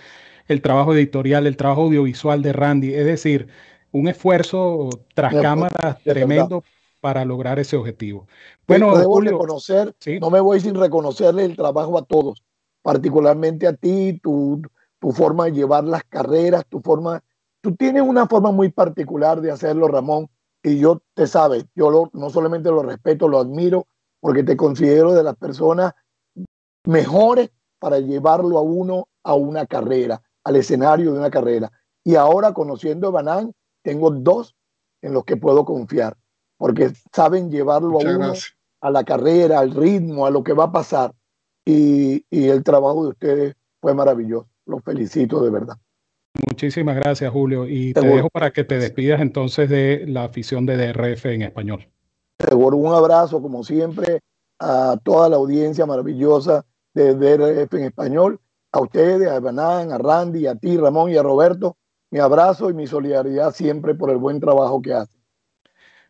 el trabajo editorial, el trabajo audiovisual de Randy, es decir, un esfuerzo tras cámaras tremendo para lograr ese objetivo. Bueno, debo Julio, reconocer, no me voy sin reconocerle el trabajo a todos particularmente a ti, tu, tu forma de llevar las carreras, tu forma, tú tienes una forma muy particular de hacerlo, Ramón, y yo te sabes, yo lo, no solamente lo respeto, lo admiro, porque te considero de las personas mejores para llevarlo a uno a una carrera, al escenario de una carrera. Y ahora conociendo a Banán, tengo dos en los que puedo confiar, porque saben llevarlo a uno a la carrera, al ritmo, a lo que va a pasar y, el trabajo de ustedes fue maravilloso. Los felicito de verdad. Muchísimas gracias, Julio. Y te dejo para que te despidas entonces de la afición de DRF en español. Seguro, un abrazo, como siempre, a toda la audiencia maravillosa de DRF en español, a ustedes, a Banán, a Randy, a ti, Ramón y a Roberto. Mi abrazo y mi solidaridad siempre por el buen trabajo que hacen.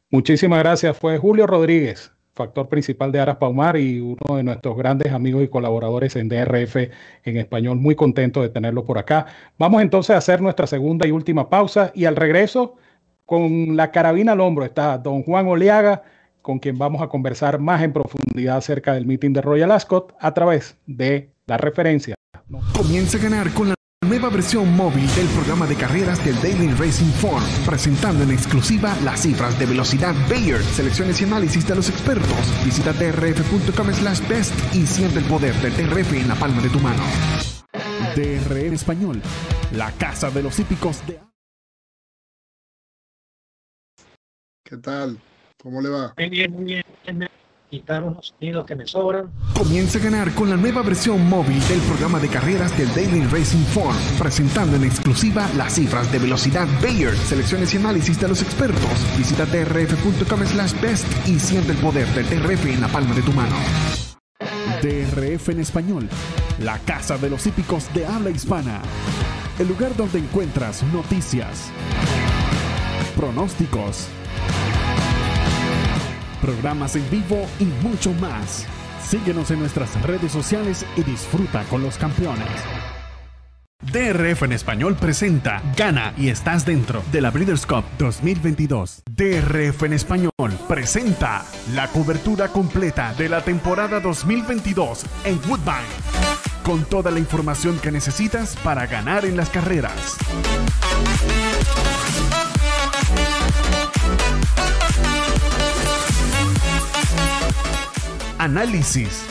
Muchísimas gracias. Fue Julio Rodríguez factor principal de Aras Paumar y uno de nuestros grandes amigos y colaboradores en DRF en español. Muy contento de tenerlo por acá. Vamos entonces a hacer nuestra segunda y última pausa y al regreso, con la carabina al hombro, está don Juan Oleaga, con quien vamos a conversar más en profundidad acerca del meeting de Royal Ascot a través de la referencia. Comienza a ganar con la Nueva versión móvil del programa de carreras del Daily Racing Form, presentando en exclusiva las cifras de velocidad Bayer, selecciones y análisis de los expertos. Visita drf.com slash best y siente el poder del DRF en la palma de tu mano. DRF español, la casa de los hípicos de... ¿Qué tal? ¿Cómo le va? Bien, muy bien quitar unos sonidos que me sobran. Comienza a ganar con la nueva versión móvil del programa de carreras del Daily Racing Form, presentando en exclusiva las cifras de velocidad Bayer, selecciones y análisis de los expertos. Visita drf.com slash best y siente el poder del DRF en la palma de tu mano. DRF en español, la casa de los hípicos de habla hispana. El lugar donde encuentras noticias, pronósticos, programas en vivo y mucho más. Síguenos en nuestras redes sociales y disfruta con los campeones. DRF en español presenta Gana y estás dentro de la Breeders' Cup 2022. DRF en español presenta la cobertura completa de la temporada 2022 en Woodbine. Con toda la información que necesitas para ganar en las carreras. Análisis,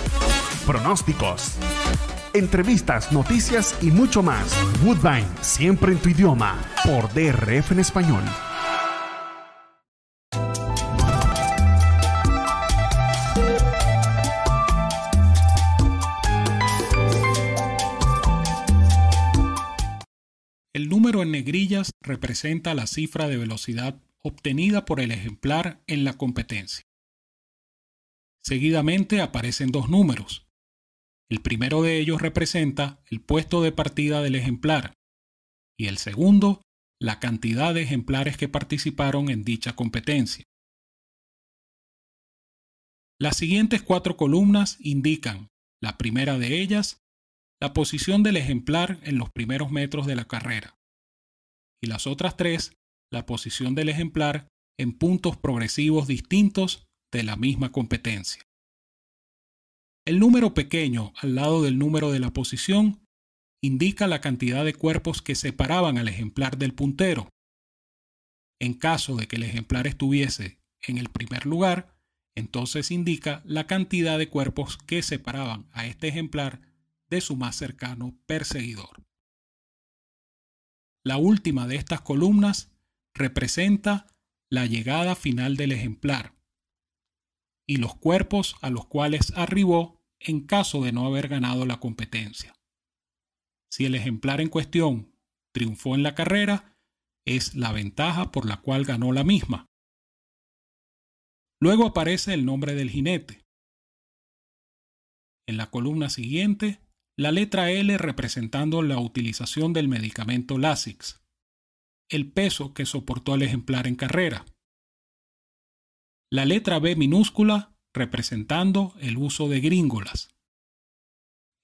pronósticos, entrevistas, noticias y mucho más. Woodbine, siempre en tu idioma, por DRF en español. El número en negrillas representa la cifra de velocidad obtenida por el ejemplar en la competencia. Seguidamente aparecen dos números. El primero de ellos representa el puesto de partida del ejemplar y el segundo la cantidad de ejemplares que participaron en dicha competencia. Las siguientes cuatro columnas indican, la primera de ellas, la posición del ejemplar en los primeros metros de la carrera, y las otras tres, la posición del ejemplar en puntos progresivos distintos de la misma competencia. El número pequeño al lado del número de la posición indica la cantidad de cuerpos que separaban al ejemplar del puntero. En caso de que el ejemplar estuviese en el primer lugar, entonces indica la cantidad de cuerpos que separaban a este ejemplar de su más cercano perseguidor. La última de estas columnas representa la llegada final del ejemplar, y los cuerpos a los cuales arribó en caso de no haber ganado la competencia. Si el ejemplar en cuestión triunfó en la carrera, es la ventaja por la cual ganó la misma. Luego aparece el nombre del jinete. En la columna siguiente, la letra L representando la utilización del medicamento Lasix, el peso que soportó el ejemplar en carrera, la letra B minúscula representando el uso de gringolas.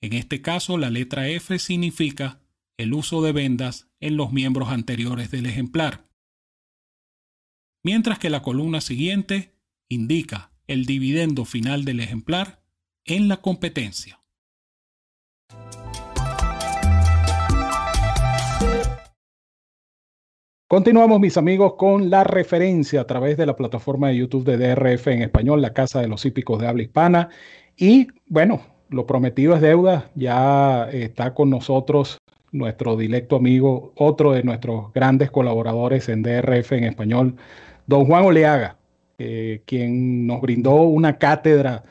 En este caso, la letra F significa el uso de vendas en los miembros anteriores del ejemplar, mientras que la columna siguiente indica el dividendo final del ejemplar en la competencia. Continuamos, mis amigos, con la referencia a través de la plataforma de YouTube de DRF en español, la Casa de los Hípicos de Habla Hispana. Y bueno, lo prometido es deuda. Ya está con nosotros nuestro directo amigo, otro de nuestros grandes colaboradores en DRF en español, don Juan Oleaga, eh, quien nos brindó una cátedra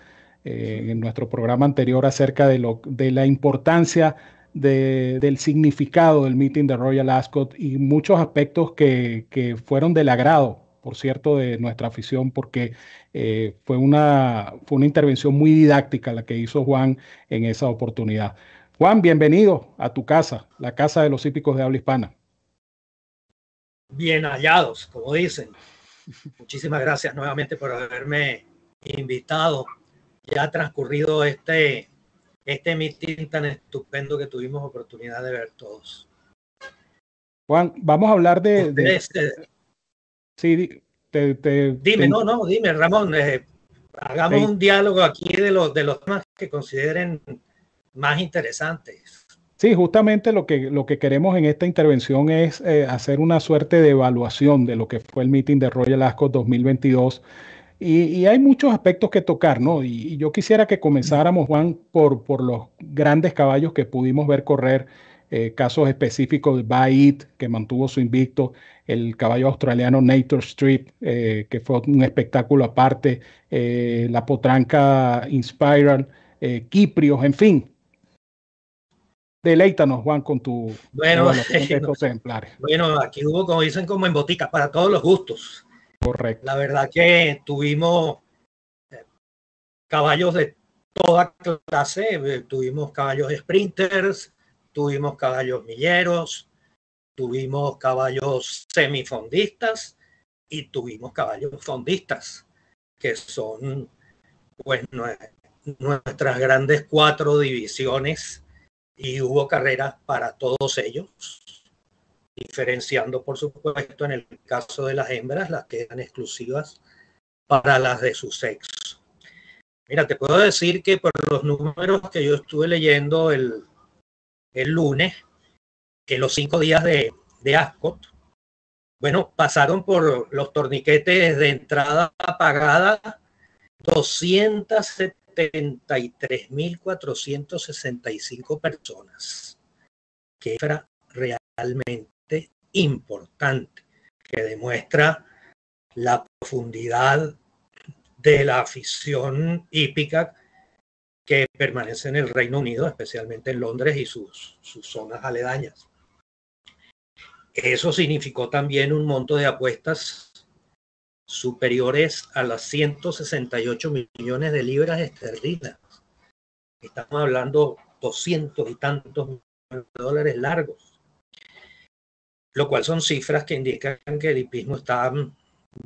eh, en nuestro programa anterior acerca de, lo, de la importancia del significado del meeting de Royal Ascot y muchos aspectos que, fueron del agrado, por cierto, de nuestra afición, porque eh, fue, una, fue una intervención muy didáctica la que hizo Juan en esa oportunidad. Juan, bienvenido a tu casa, la casa de los hípicos de habla hispana. Bien hallados, como dicen. Muchísimas gracias nuevamente por haberme invitados. Ya ha transcurrido este, este meeting tan estupendo que tuvimos oportunidad de ver todos. Juan, vamos a hablar de... de eh, sí, te, te, dime, no, no, dime, Ramón, eh, hagamos un diálogo aquí de los, de los temas que consideren más interesantes. Sí, justamente lo que, lo que queremos en esta intervención es eh, hacer una suerte de evaluación de lo que fue el meeting de Royal Ascot 2022. Y, y, hay muchos aspectos que tocar, ¿no? Y, y, yo quisiera que comenzáramos, Juan, por, por los grandes caballos que pudimos ver correr, eh, casos específicos de Bait, que mantuvo su invicto, el caballo australiano Nature Street, eh, que fue un espectáculo aparte, eh, la potranca Inspiral, eh, Kiprios, en fin. Deleítanos, Juan, con tu bueno, estos ejemplares. Bueno, aquí hubo, como dicen, como en botica, para todos los gustos. Correcto. La verdad que tuvimos caballos de toda clase, tuvimos caballos sprinters, tuvimos caballos milleros, tuvimos caballos semifondistas y tuvimos caballos fondistas, que son pues nuestras grandes cuatro divisiones y hubo carreras para todos ellos, diferenciando por supuesto en el caso de las hembras las que eran exclusivas para las de su sexo. Mira, te puedo decir que por los números que yo estuve leyendo el, el lunes, que los cinco días de, de Ascot, bueno, pasaron por los torniquetes de entrada pagada 273.465 personas, que era realmente importante, que demuestra la profundidad de la afición hípica que permanece en el Reino Unido, especialmente en Londres y sus, sus zonas aledañas. Eso significó también un monto de apuestas superiores a las 168 millones de libras esterlinas. Estamos hablando 200 y tantos millones de dólares largos, lo cual son cifras que indican que el hipismo está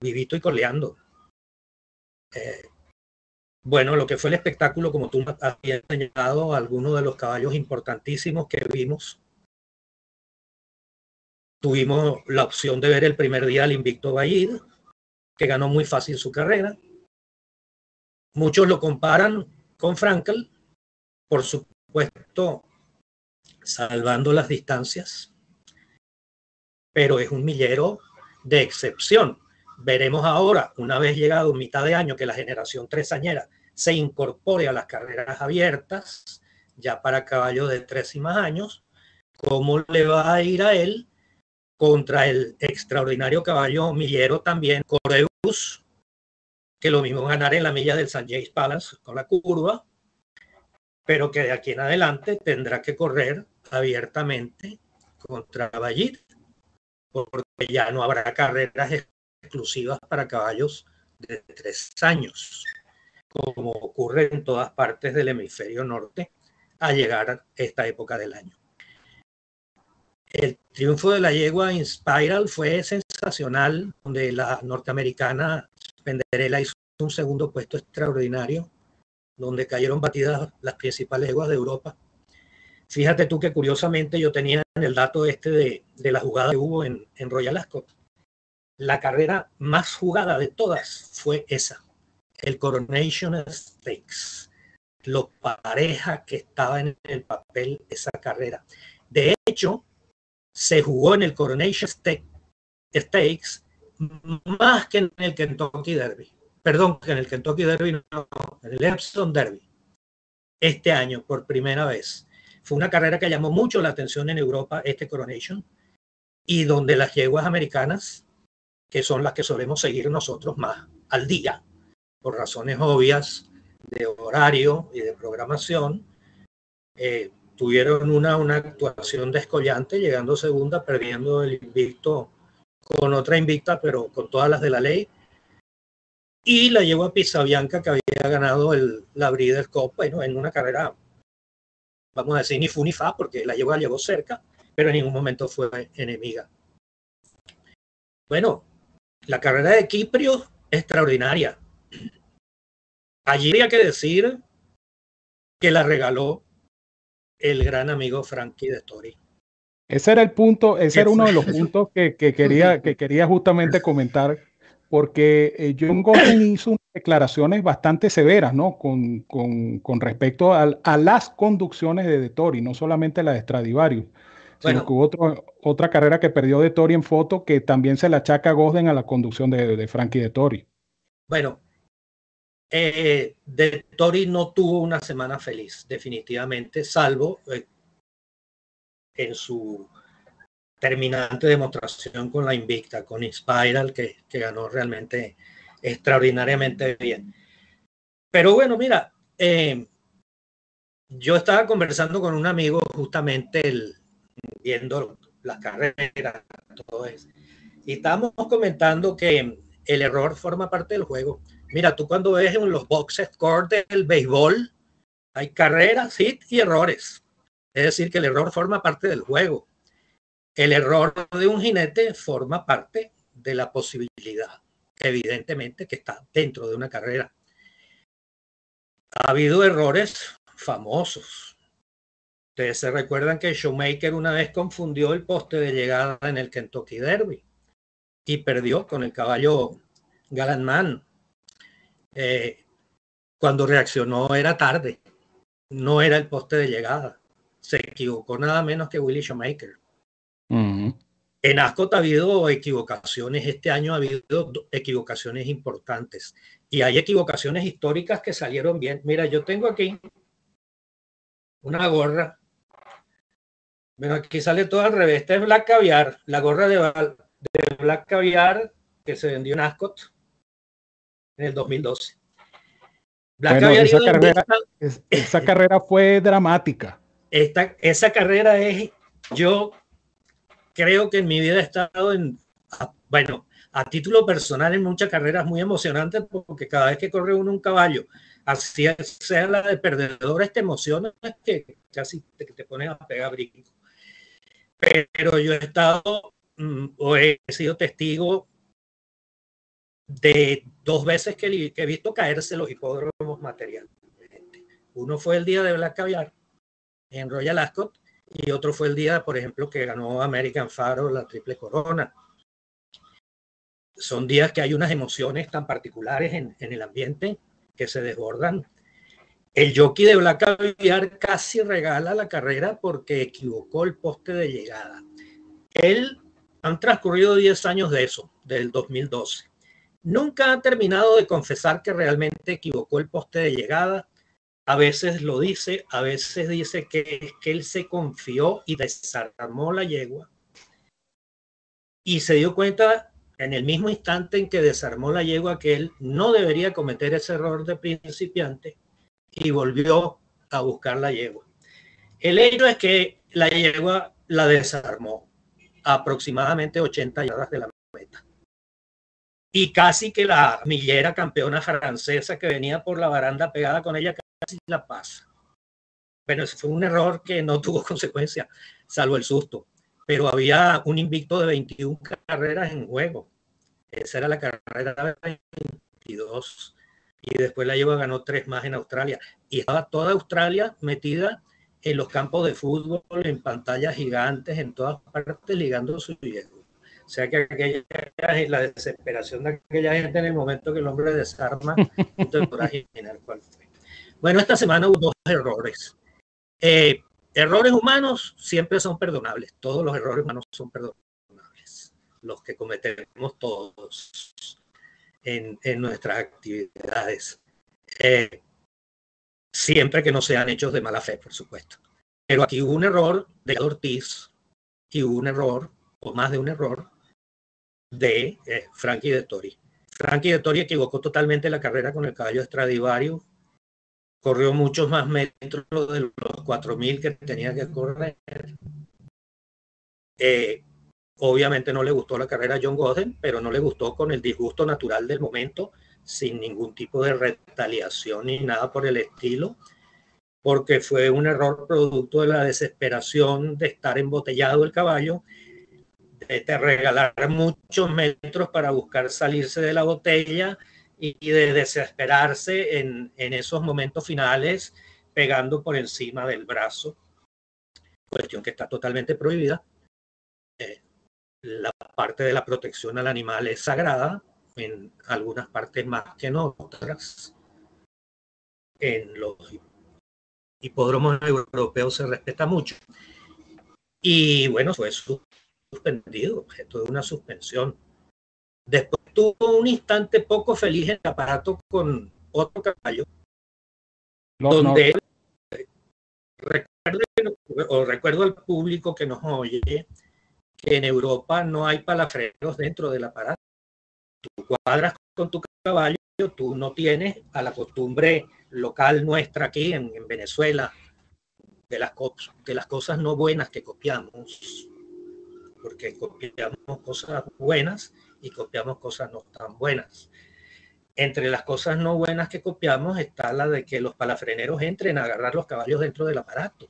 vivito y coleando. Eh, bueno, lo que fue el espectáculo, como tú habías señalado, algunos de los caballos importantísimos que vimos. Tuvimos la opción de ver el primer día al Invicto Ballid, que ganó muy fácil su carrera. Muchos lo comparan con Frankel, por supuesto, salvando las distancias, pero es un millero de excepción. Veremos ahora, una vez llegado mitad de año, que la generación tresañera se incorpore a las carreras abiertas, ya para caballos de tres y más años, cómo le va a ir a él contra el extraordinario caballo millero también, Coreus, que lo mismo ganar en la milla del San James Palace con la curva, pero que de aquí en adelante tendrá que correr abiertamente contra Vallit, porque ya no habrá carreras exclusivas para caballos de tres años como ocurre en todas partes del hemisferio norte, a llegar a esta época del año. El triunfo de la yegua Inspiral fue sensacional, donde la norteamericana Penderella hizo un segundo puesto extraordinario, donde cayeron batidas las principales yeguas de Europa. Fíjate tú que curiosamente yo tenía el dato este de, de la jugada que hubo en, en Royal Ascot. La carrera más jugada de todas fue esa, el Coronation Stakes, lo pareja que estaba en el papel esa carrera. De hecho, se jugó en el Coronation Stakes más que en el Kentucky Derby. Perdón, que en el Kentucky Derby, no, en el Epsom Derby. Este año, por primera vez. Fue una carrera que llamó mucho la atención en Europa, este Coronation, y donde las yeguas americanas, que son las que solemos seguir nosotros más al día, por razones obvias de horario y de programación, eh, tuvieron una, una actuación descollante, llegando segunda, perdiendo el invicto con otra invicta, pero con todas las de la ley. Y la llevó a Bianca, que había ganado el, la Breeders' Cup, bueno, en una carrera, vamos a decir, ni fu ni fa, porque la llevó, llegó cerca, pero en ningún momento fue enemiga. Bueno, la carrera de Kiprio, extraordinaria allí había que decir que la regaló el gran amigo Frankie de Tori. Ese era el punto, ese era uno de los puntos que, quería, que quería justamente comentar, porque eh, John Gordon hizo unas declaraciones bastante severas, ¿no? Con, con, respecto a, las conducciones de, de Tori, no solamente la de Stradivarius, sino que hubo otro, otra carrera que perdió de Tori en foto que también se la achaca a Gosden a la conducción de, de Frankie de Tori. Bueno, eh, de Tori no tuvo una semana feliz, definitivamente, salvo eh, en su terminante demostración con la Invicta, con Inspiral, que, que ganó realmente extraordinariamente bien. Pero bueno, mira, eh, yo estaba conversando con un amigo justamente el, viendo las carreras, todo eso, y estábamos comentando que el error forma parte del juego. Mira, tú cuando ves en los box scores del béisbol, hay carreras, hits y errores. Es decir, que el error forma parte del juego. El error de un jinete forma parte de la posibilidad, evidentemente, que está dentro de una carrera. Ha habido errores famosos. Ustedes se recuerdan que Shoemaker una vez confundió el poste de llegada en el Kentucky Derby y perdió con el caballo Galantman. Eh, cuando reaccionó era tarde, no era el poste de llegada se equivocó nada menos que Willie Shoemaker. En Ascot ha habido equivocaciones, este año ha habido equivocaciones importantes y hay equivocaciones históricas que salieron bien. Mira, yo tengo aquí una gorra. Bueno, aquí sale todo al revés. Esta es Black Caviar, la gorra de, de Black Caviar que se vendió en Ascot en el 2012. Black esa, carrera, esa carrera fue dramática esa carrera es, yo creo que en mi vida he estado en, bueno, a título personal en muchas carreras muy emocionantes porque cada vez que corre uno un caballo, así sea la de perdedores, te emociona que casi te, te pones a pegar brinco. Pero yo he estado mm, o he sido testigo de dos veces que, he visto caerse los hipódromos materiales. Uno fue el día de Black Caviar en Royal Ascot y otro fue el día, por ejemplo, que ganó American Faro la Triple Corona. Son días que hay unas emociones tan particulares en, el ambiente que se desbordan. El jockey de Black Caviar casi regala la carrera porque equivocó el poste de llegada. Él han transcurrido 10 años de eso, del 2012. Nunca ha terminado de confesar que realmente equivocó el poste de llegada a veces lo dice, a veces dice que, que él se confió y desarmó la yegua y se dio cuenta en el mismo instante en que desarmó la yegua que él no debería cometer ese error de principiante y volvió a buscar la yegua. El hecho es que la yegua la desarmó aproximadamente 80 yardas de la meta. Y casi que la millera campeona francesa que venía por la baranda pegada con ella la pasa. Ese fue un error que no tuvo consecuencia, salvo el susto. Pero había un invicto de 21 carreras en juego. Esa era la carrera 22. Y después la lleva ganó tres más en Australia. Y estaba toda Australia metida en los campos de fútbol, en pantallas gigantes, en todas partes, ligando su viejo. O sea que aquella, la desesperación de aquella gente en el momento que el hombre desarma, no te podrás imaginar cuál fue. Bueno, esta semana hubo dos errores. Eh, errores humanos siempre son perdonables. Todos los errores humanos son perdonables. Los que cometemos todos en, nuestras actividades. Eh, siempre que no sean hechos de mala fe, por supuesto. Pero aquí hubo un error de Ortiz y hubo un error, o más de un error, de eh, Frankie de Tori. Frankie de Tori equivocó totalmente la carrera con el caballo Stradivario corrió muchos más metros de los 4.000 que tenía que correr. Eh, obviamente no le gustó la carrera a John Godden, pero no le gustó con el disgusto natural del momento, sin ningún tipo de retaliación ni nada por el estilo, porque fue un error producto de la desesperación de estar embotellado el caballo, de, regalar muchos metros para buscar salirse de la botella y de desesperarse en, en esos momentos finales pegando por encima del brazo, cuestión que está totalmente prohibida. Eh, la parte de la protección al animal es sagrada, en algunas partes más que en otras. En los hipódromos europeos se respeta mucho. Y bueno, fue suspendido, objeto de una suspensión. Después tuvo un instante poco feliz en el aparato con otro caballo, donde Recuerdo, o recuerdo al público que nos oye que en Europa no hay palafreros dentro del aparato. Tú cuadras con tu caballo, tú no tienes a la costumbre local nuestra aquí en, en Venezuela de las, de las cosas no buenas que copiamos, porque copiamos cosas buenas y copiamos cosas no tan buenas. Entre las cosas no buenas que copiamos está la de que los palafreneros entren a agarrar los caballos dentro del aparato,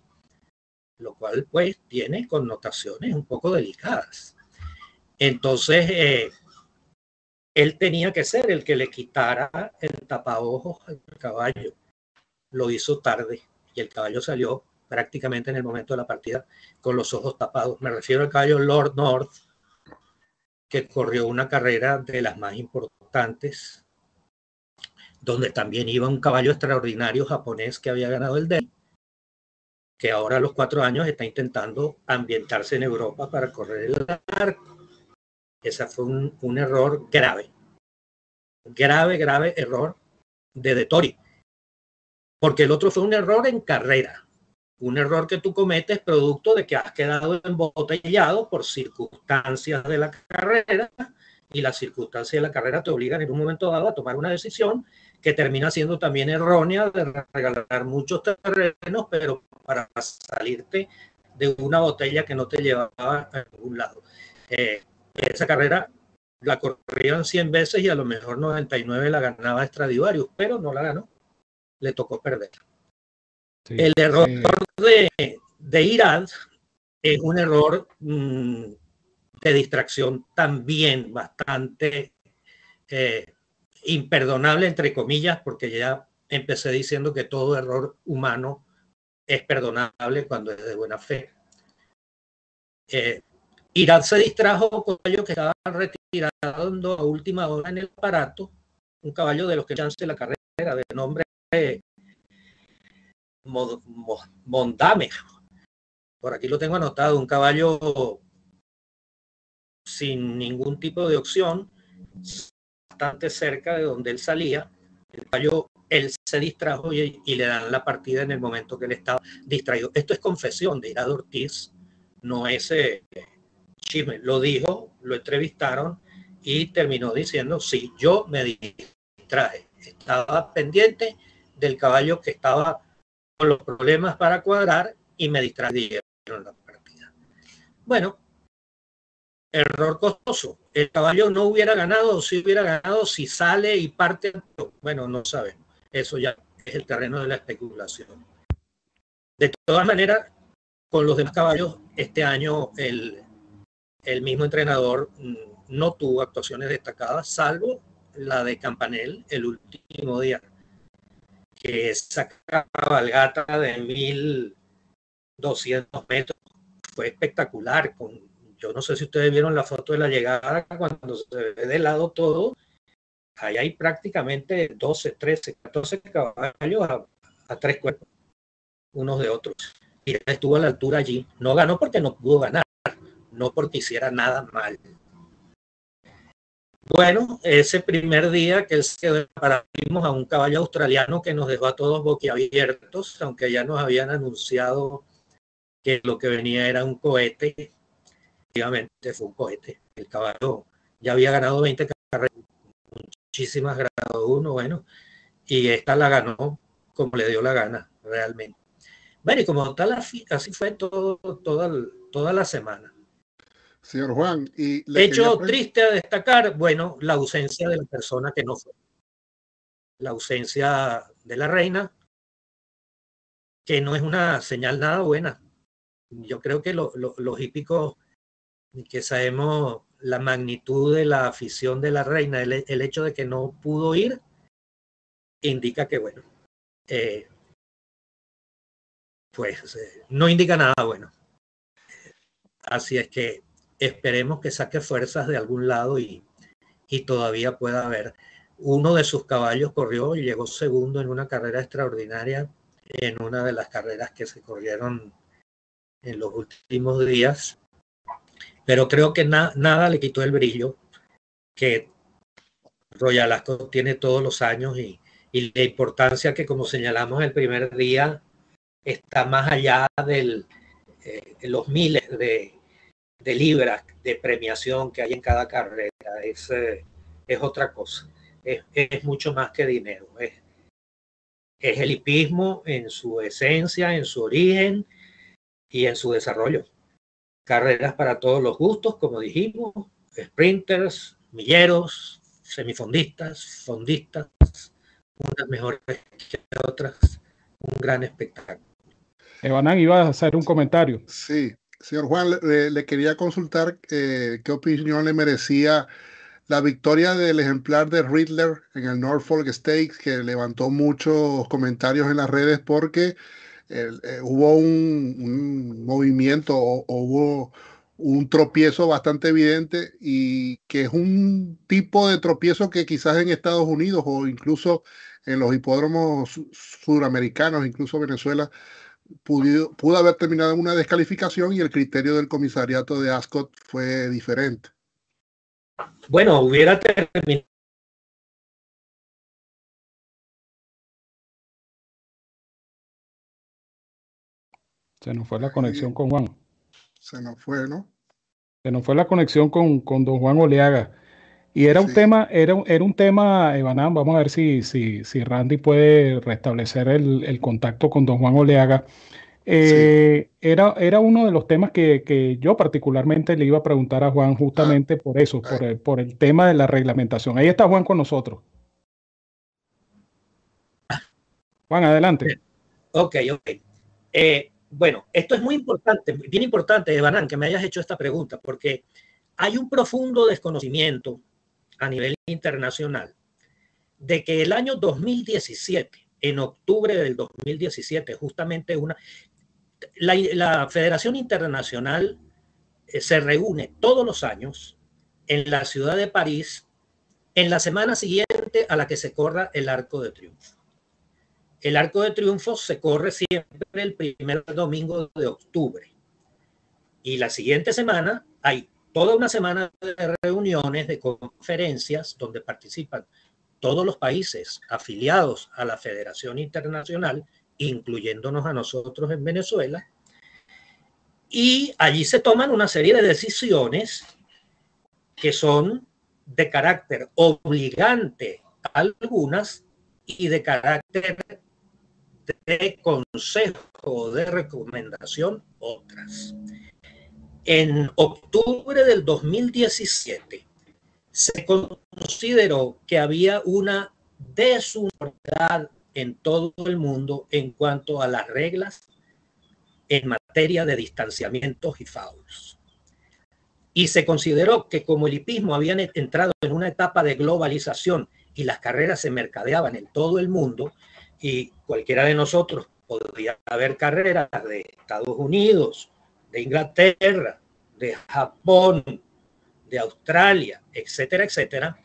lo cual pues tiene connotaciones un poco delicadas. Entonces, eh, él tenía que ser el que le quitara el tapaojos al caballo. Lo hizo tarde y el caballo salió prácticamente en el momento de la partida con los ojos tapados. Me refiero al caballo Lord North, corrió una carrera de las más importantes donde también iba un caballo extraordinario japonés que había ganado el Derby, que ahora a los cuatro años está intentando ambientarse en Europa para correr el arco. Ese fue un, error grave, grave, grave error de De Tori, porque el otro fue un error en carrera, un error que tú cometes producto de que has quedado embotellado por circunstancias de la carrera y las circunstancias de la carrera te obligan en un momento dado a tomar una decisión que termina siendo también errónea de regalar muchos terrenos, pero para salirte de una botella que no te llevaba a ningún lado. Eh, esa carrera la corrían 100 veces y a lo mejor 99 la ganaba Stradivarius, pero no la ganó. Le tocó perder. El error de, de Irán es un error mm, de distracción también bastante eh, imperdonable, entre comillas, porque ya empecé diciendo que todo error humano es perdonable cuando es de buena fe. Eh, Irán se distrajo con caballo que estaba retirando a última hora en el aparato, un caballo de los que chance la carrera de nombre Mondame. Por aquí lo tengo anotado, un caballo sin ningún tipo de opción, bastante cerca de donde él salía. El caballo, él se distrajo y, le dan la partida en el momento que él estaba distraído. Esto es confesión de Irado Ortiz, no es eh, chisme. Lo dijo, lo entrevistaron y terminó diciendo, sí, yo me distraje. Estaba pendiente del caballo que estaba con los problemas para cuadrar y me distrajeron la partida. Bueno, error costoso. El caballo no hubiera ganado o si hubiera ganado si sale y parte. Bueno, no sabemos. Eso ya es el terreno de la especulación. De todas maneras, con los demás caballos, este año el, el mismo entrenador mm, no tuvo actuaciones destacadas, salvo la de Campanel el último día, que esa cabalgata de 1200 metros fue espectacular, con yo no sé si ustedes vieron la foto de la llegada, cuando se ve de lado todo, ahí hay prácticamente 12, 13, 14 caballos a, tres cuerpos, unos de otros. Y estuvo a la altura allí. No ganó porque no pudo ganar, no porque hiciera nada mal. Bueno, ese primer día que se paramos a un caballo australiano que nos dejó a todos boquiabiertos, aunque ya nos habían anunciado que lo que venía era un cohete efectivamente fue un cohete. El caballo ya había ganado 20 carreras, muchísimas grado 1, bueno, y esta la ganó como le dio la gana, realmente. Bueno, y como tal, así fue todo, toda, toda la semana. Señor Juan, y hecho triste a destacar, bueno, la ausencia de la persona que no fue. La ausencia de la reina, que no es una señal nada buena. Yo creo que los hípicos que sabemos la magnitud de la afición de la reina, el, hecho de que no pudo ir, indica que, bueno, eh, pues eh, no indica nada bueno. Así es que esperemos que saque fuerzas de algún lado y, y todavía pueda haber. Uno de sus caballos corrió y llegó segundo en una carrera extraordinaria, en una de las carreras que se corrieron en los últimos días. Pero creo que nada le quitó el brillo que Royal Ascot tiene todos los años y, y la importancia que, como señalamos el primer día, está más allá de eh, los miles de, libras de premiación que hay en cada carrera. Es, eh, es otra cosa. Es, es, mucho más que dinero. Es, es el hipismo en su esencia, en su origen y en su desarrollo. Carreras para todos los gustos, como dijimos, sprinters, milleros, semifondistas, fondistas, unas mejores que otras, un gran espectáculo. Evanán, iba a hacer un comentario. Sí, señor Juan, le, quería consultar eh, qué opinión le merecía la victoria del ejemplar de Riddler en el Norfolk Stakes, que levantó muchos comentarios en las redes porque eh, hubo un, movimiento o, hubo un tropiezo bastante evidente y que es un tipo de tropiezo que quizás en Estados Unidos o incluso en los hipódromos suramericanos, incluso Venezuela, pudo, haber terminado en una descalificación y el criterio del comisariato de Ascot fue diferente. Bueno, hubiera terminado. Se nos fue la conexión con Juan. Se nos fue, ¿no? Se nos fue la conexión con, con don Juan Oleaga. Y era un tema, era, era un tema, Evanán, vamos a ver si, si, si Randy puede restablecer el, el, contacto con don Juan Oleaga. Eh, era, era uno de los temas que, que, yo particularmente le iba a preguntar a Juan justamente por eso, por el, por el tema de la reglamentación. Ahí está Juan con nosotros. Juan, adelante. Ok, ok. Eh, bueno, esto es muy importante, bien importante, Evanán, que me hayas hecho esta pregunta, porque hay un profundo desconocimiento a nivel internacional de que el año 2017, en octubre del 2017, justamente una... La, Federación Internacional eh, se reúne todos los años en la ciudad de París en la semana siguiente a la que se corra el Arco de Triunfo. El Arco de Triunfo se corre siempre el primer domingo de octubre. Y la siguiente semana hay toda una semana de reuniones, de conferencias, donde participan todos los países afiliados a la Federación Internacional, incluyéndonos a nosotros en Venezuela. Y allí se toman una serie de decisiones que son de carácter obligante algunas y de carácter de consejo, de recomendación otras en octubre del 2017 se consideró que había una desuniformidad en todo el mundo en cuanto a las reglas en materia de distanciamientos y fouls. Y se consideró que como el hipismo habían entrado en una etapa de globalización y las carreras se mercadeaban en todo el mundo, y cualquiera de nosotros podría haber carreras de Estados Unidos, de Inglaterra, de Japón, de Australia, etcétera, etcétera,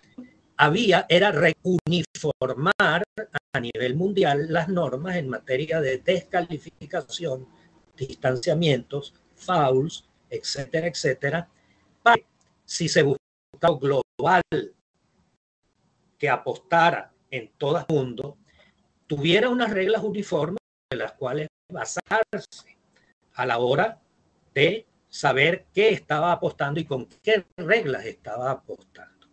había, era reuniformar a nivel mundial las normas en materia de descalificación, distanciamientos, fouls, etcétera, etcétera, para si se buscaba global que apostara en todo el mundo, tuviera unas reglas uniformes de las cuales basarse a la hora de saber qué estaba apostando y con qué reglas estaba apostando.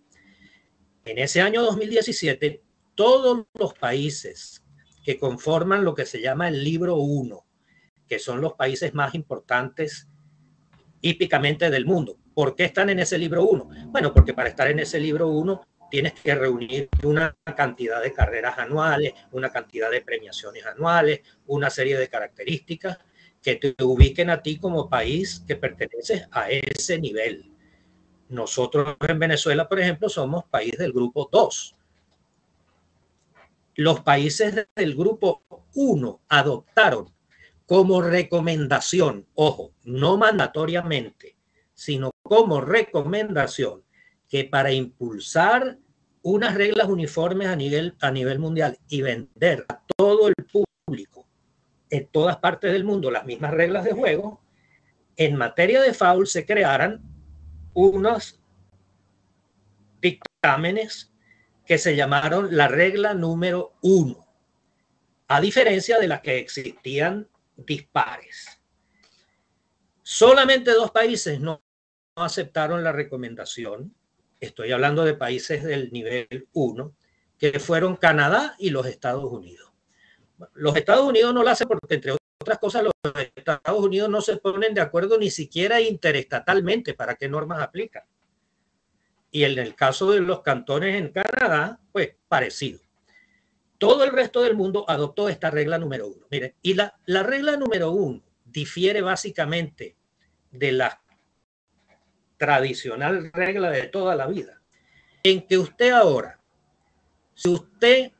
En ese año 2017, todos los países que conforman lo que se llama el libro 1, que son los países más importantes hípicamente del mundo. ¿Por qué están en ese libro 1? Bueno, porque para estar en ese libro 1 tienes que reunir una cantidad de carreras anuales, una cantidad de premiaciones anuales, una serie de características que te ubiquen a ti como país que perteneces a ese nivel. Nosotros en Venezuela, por ejemplo, somos país del grupo 2. Los países del grupo 1 adoptaron como recomendación, ojo, no mandatoriamente, sino como recomendación, que para impulsar unas reglas uniformes a nivel, a nivel mundial y vender a todo el público en todas partes del mundo las mismas reglas de juego, en materia de foul se crearan unos dictámenes que se llamaron la regla número uno, a diferencia de las que existían dispares. Solamente dos países no aceptaron la recomendación estoy hablando de países del nivel 1, que fueron Canadá y los Estados Unidos. Los Estados Unidos no lo hacen porque, entre otras cosas, los Estados Unidos no se ponen de acuerdo ni siquiera interestatalmente para qué normas aplican. Y en el caso de los cantones en Canadá, pues parecido. Todo el resto del mundo adoptó esta regla número uno. Miren, y la, la regla número uno difiere básicamente de las tradicional regla de toda la vida, en que usted ahora, si usted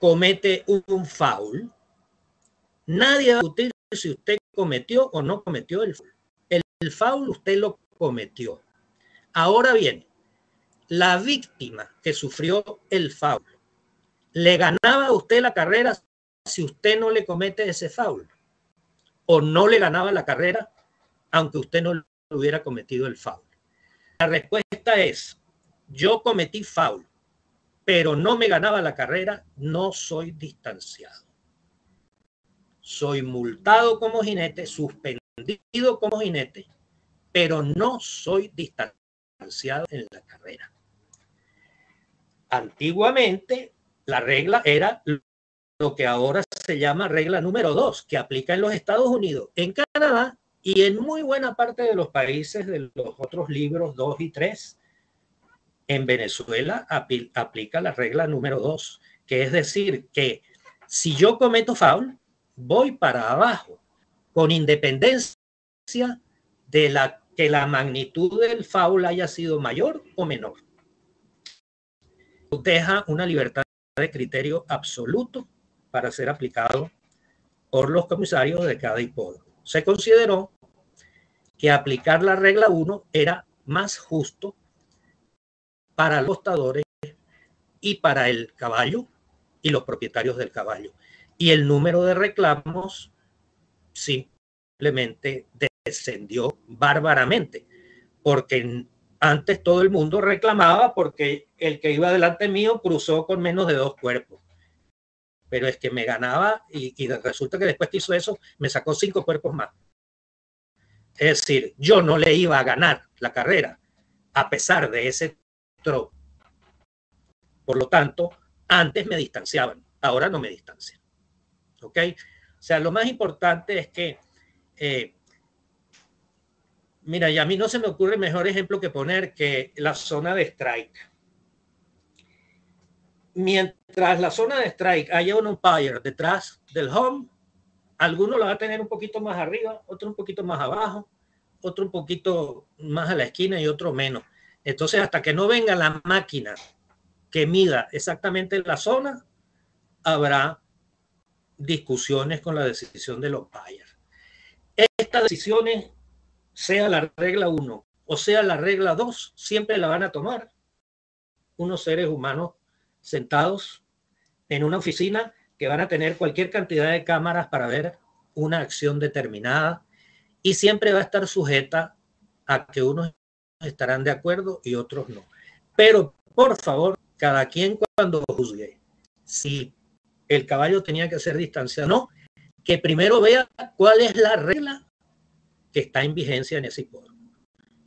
comete un foul, nadie va a discutir si usted cometió o no cometió el foul. El, foul usted lo cometió. Ahora bien, la víctima que sufrió el foul, ¿le ganaba a usted la carrera si usted no le comete ese foul? ¿O no le ganaba la carrera aunque usted no hubiera cometido el foul? La respuesta es, yo cometí foul, pero no me ganaba la carrera, no soy distanciado. Soy multado como jinete, suspendido como jinete, pero no soy distanciado en la carrera. Antiguamente, la regla era lo que ahora se llama regla número dos, que aplica en los Estados Unidos. En Canadá y en muy buena parte de los países de los otros libros 2 y 3, en Venezuela aplica la regla número 2, que es decir, que si yo cometo foul, voy para abajo, con independencia de la que la magnitud del foul haya sido mayor o menor. Deja una libertad de criterio absoluto para ser aplicado por los comisarios de cada hipódromo. Se consideró que aplicar la regla 1 era más justo para los apostadores y para el caballo y los propietarios del caballo. Y el número de reclamos simplemente descendió bárbaramente, porque antes todo el mundo reclamaba porque el que iba delante mío cruzó con menos de dos cuerpos. Pero es que me ganaba y, y resulta que después que hizo eso me sacó cinco cuerpos más. Es decir, yo no le iba a ganar la carrera a pesar de ese Por lo tanto, antes me distanciaban, ahora no me distancian. ¿Ok? O sea, lo más importante es que, eh, mira, y a mí no se me ocurre mejor ejemplo que poner que la zona de strike. Mientras la zona de strike haya un umpire detrás del home, alguno lo va a tener un poquito más arriba, otro un poquito más abajo, otro un poquito más a la esquina y otro menos. Entonces, hasta que no venga la máquina que mida exactamente la zona, habrá discusiones con la decisión del umpire. Estas decisiones, sea la regla 1 o sea la regla 2, siempre la van a tomar unos seres humanos sentados en una oficina que van a tener cualquier cantidad de cámaras para ver una acción determinada y siempre va a estar sujeta a que unos estarán de acuerdo y otros no. Pero, por favor, cada quien cuando juzgue si el caballo tenía que ser distanciado, no, que primero vea cuál es la regla que está en vigencia en ese hipódromo.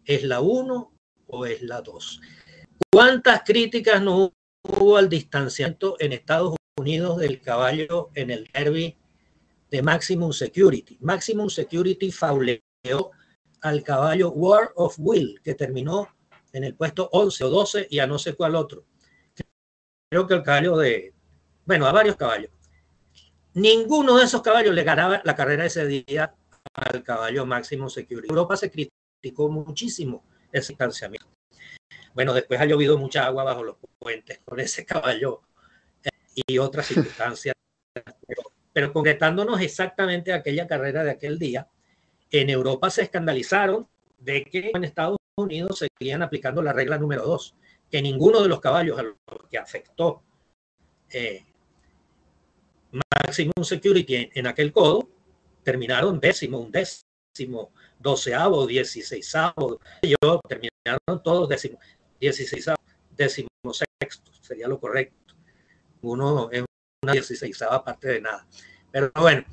¿Es la 1 o es la 2? ¿Cuántas críticas no hubo al distanciamiento en Estados Unidos del caballo en el derby de Maximum Security. Maximum Security fauleó al caballo War of Will, que terminó en el puesto 11 o 12 y a no sé cuál otro. Creo que el caballo de, bueno, a varios caballos. Ninguno de esos caballos le ganaba la carrera ese día al caballo Maximum Security. Europa se criticó muchísimo ese distanciamiento. Bueno, después ha llovido mucha agua bajo los puentes con ese caballo eh, y otras circunstancias. Pero, pero concretándonos exactamente aquella carrera de aquel día, en Europa se escandalizaron de que en Estados Unidos seguían aplicando la regla número dos, que ninguno de los caballos a los que afectó eh, Maximum Security en, aquel codo terminaron décimo, un décimo, doceavo, dieciséisavo. Yo terminaron todos décimo, dieciséisavo, décimo sexto, sería lo correcto. Uno es una dieciséisava parte de nada. Pero bueno,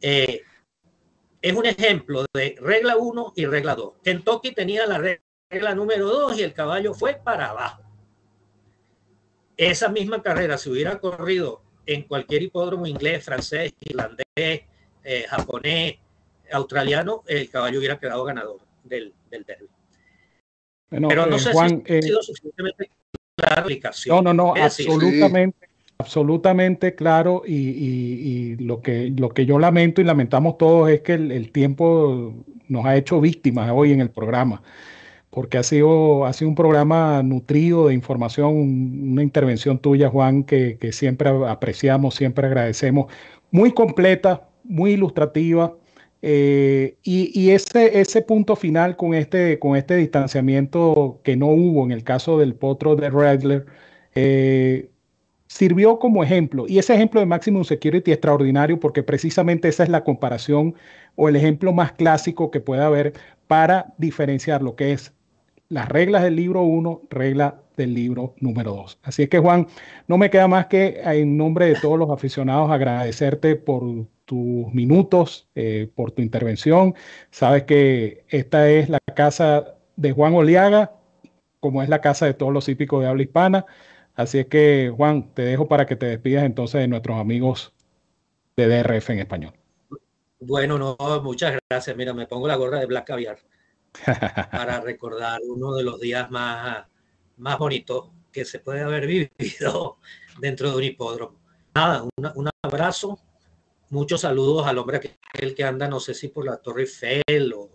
eh, es un ejemplo de regla 1 y regla 2. Kentucky tenía la regla número 2 y el caballo fue para abajo. Esa misma carrera se hubiera corrido en cualquier hipódromo inglés, francés, irlandés, eh, japonés, australiano, el caballo hubiera quedado ganador del, del derby. Pero no eh, sé si ha eh, sido suficientemente clara la aplicación. No, no, no, absolutamente absolutamente claro y, lo, que, lo que yo lamento y lamentamos todos es que el, tiempo nos ha hecho víctimas hoy en el programa, porque ha sido, ha sido un programa nutrido de información, una intervención tuya, Juan, que, siempre apreciamos, siempre agradecemos, muy completa, muy ilustrativa. Eh, y, ese, ese punto final con este, con este distanciamiento que no hubo en el caso del potro de Redler, eh, sirvió como ejemplo. Y ese ejemplo de Maximum Security extraordinario porque precisamente esa es la comparación o el ejemplo más clásico que puede haber para diferenciar lo que es las reglas del libro 1, regla del libro número 2. Así es que Juan, no me queda más que en nombre de todos los aficionados agradecerte por tus minutos, eh, por tu intervención. Sabes que esta es la casa de Juan Oliaga, como es la casa de todos los hípicos de habla hispana. Así es que, Juan, te dejo para que te despidas entonces de nuestros amigos de DRF en español. Bueno, no, muchas gracias. Mira, me pongo la gorra de Black Caviar para recordar uno de los días más, más bonitos que se puede haber vivido dentro de un hipódromo. Nada, un abrazo, muchos saludos al hombre que, el que anda, no sé si por la Torre Eiffel o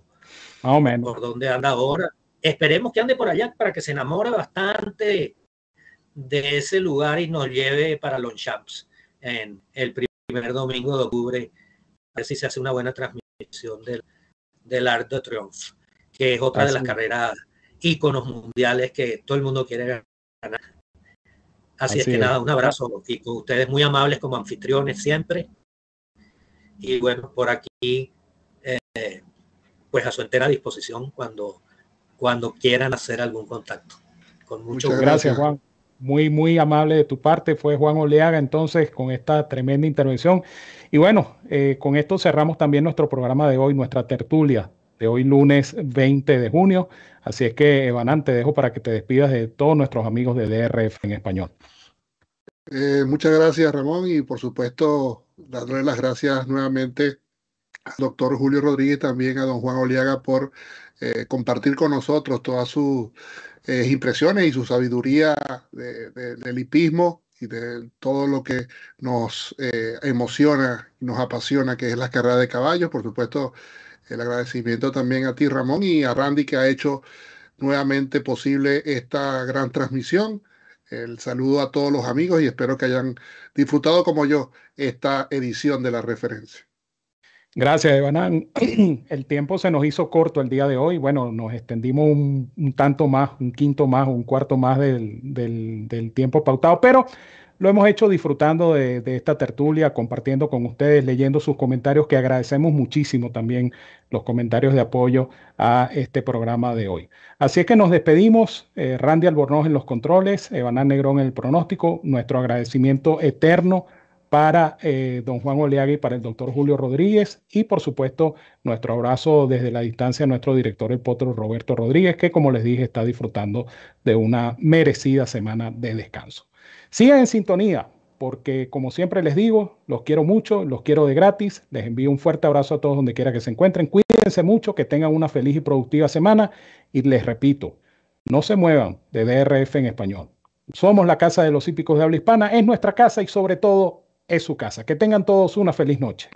por dónde anda ahora. Esperemos que ande por allá para que se enamore bastante de ese lugar y nos lleve para Longchamps en el primer domingo de octubre. A ver si se hace una buena transmisión del, del Art de Triomphe, que es otra de las carreras íconos mundiales que todo el mundo quiere ganar. Así, es que nada, un abrazo y con ustedes muy amables como anfitriones siempre. Y bueno, por aquí, eh, pues a su entera disposición cuando, cuando quieran hacer algún contacto. Con mucho Muchas gracias, Juan muy, muy amable de tu parte. Fue Juan Oleaga entonces con esta tremenda intervención. Y bueno, eh, con esto cerramos también nuestro programa de hoy, nuestra tertulia de hoy lunes 20 de junio. Así es que, Evanán, te dejo para que te despidas de todos nuestros amigos de DRF en español. Eh, muchas gracias, Ramón, y por supuesto, darle las gracias nuevamente al doctor Julio Rodríguez, también a don Juan Oliaga por eh, compartir con nosotros toda su eh, impresiones y su sabiduría del hipismo y de todo lo que nos eh, emociona y nos apasiona, que es la carrera de caballos. Por supuesto, el agradecimiento también a ti, Ramón, y a Randy, que ha hecho nuevamente posible esta gran transmisión. El saludo a todos los amigos y espero que hayan disfrutado como yo esta edición de la referencia. Gracias, Evanán. El tiempo se nos hizo corto el día de hoy. Bueno, nos extendimos un, tanto más, un quinto más, un cuarto más del, tiempo pautado, pero lo hemos hecho disfrutando de, esta tertulia, compartiendo con ustedes, leyendo sus comentarios, que agradecemos muchísimo también los comentarios de apoyo a este programa de hoy. Así es que nos despedimos. Eh, Randy Albornoz en los controles, Evanán Negrón en el pronóstico. Nuestro agradecimiento eterno para eh, don Juan Oleaga y para el doctor Julio Rodríguez y por supuesto nuestro abrazo desde la distancia a nuestro director el potro Roberto Rodríguez que como les dije está disfrutando de una merecida semana de descanso. Sigan en sintonía porque como siempre les digo, los quiero mucho, los quiero de gratis, les envío un fuerte abrazo a todos donde quiera que se encuentren, cuídense mucho, que tengan una feliz y productiva semana y les repito, no se muevan de DRF en español. Somos la Casa de los Hípicos de Habla Hispana, es nuestra casa y sobre todo es su casa. Que tengan todos una feliz noche.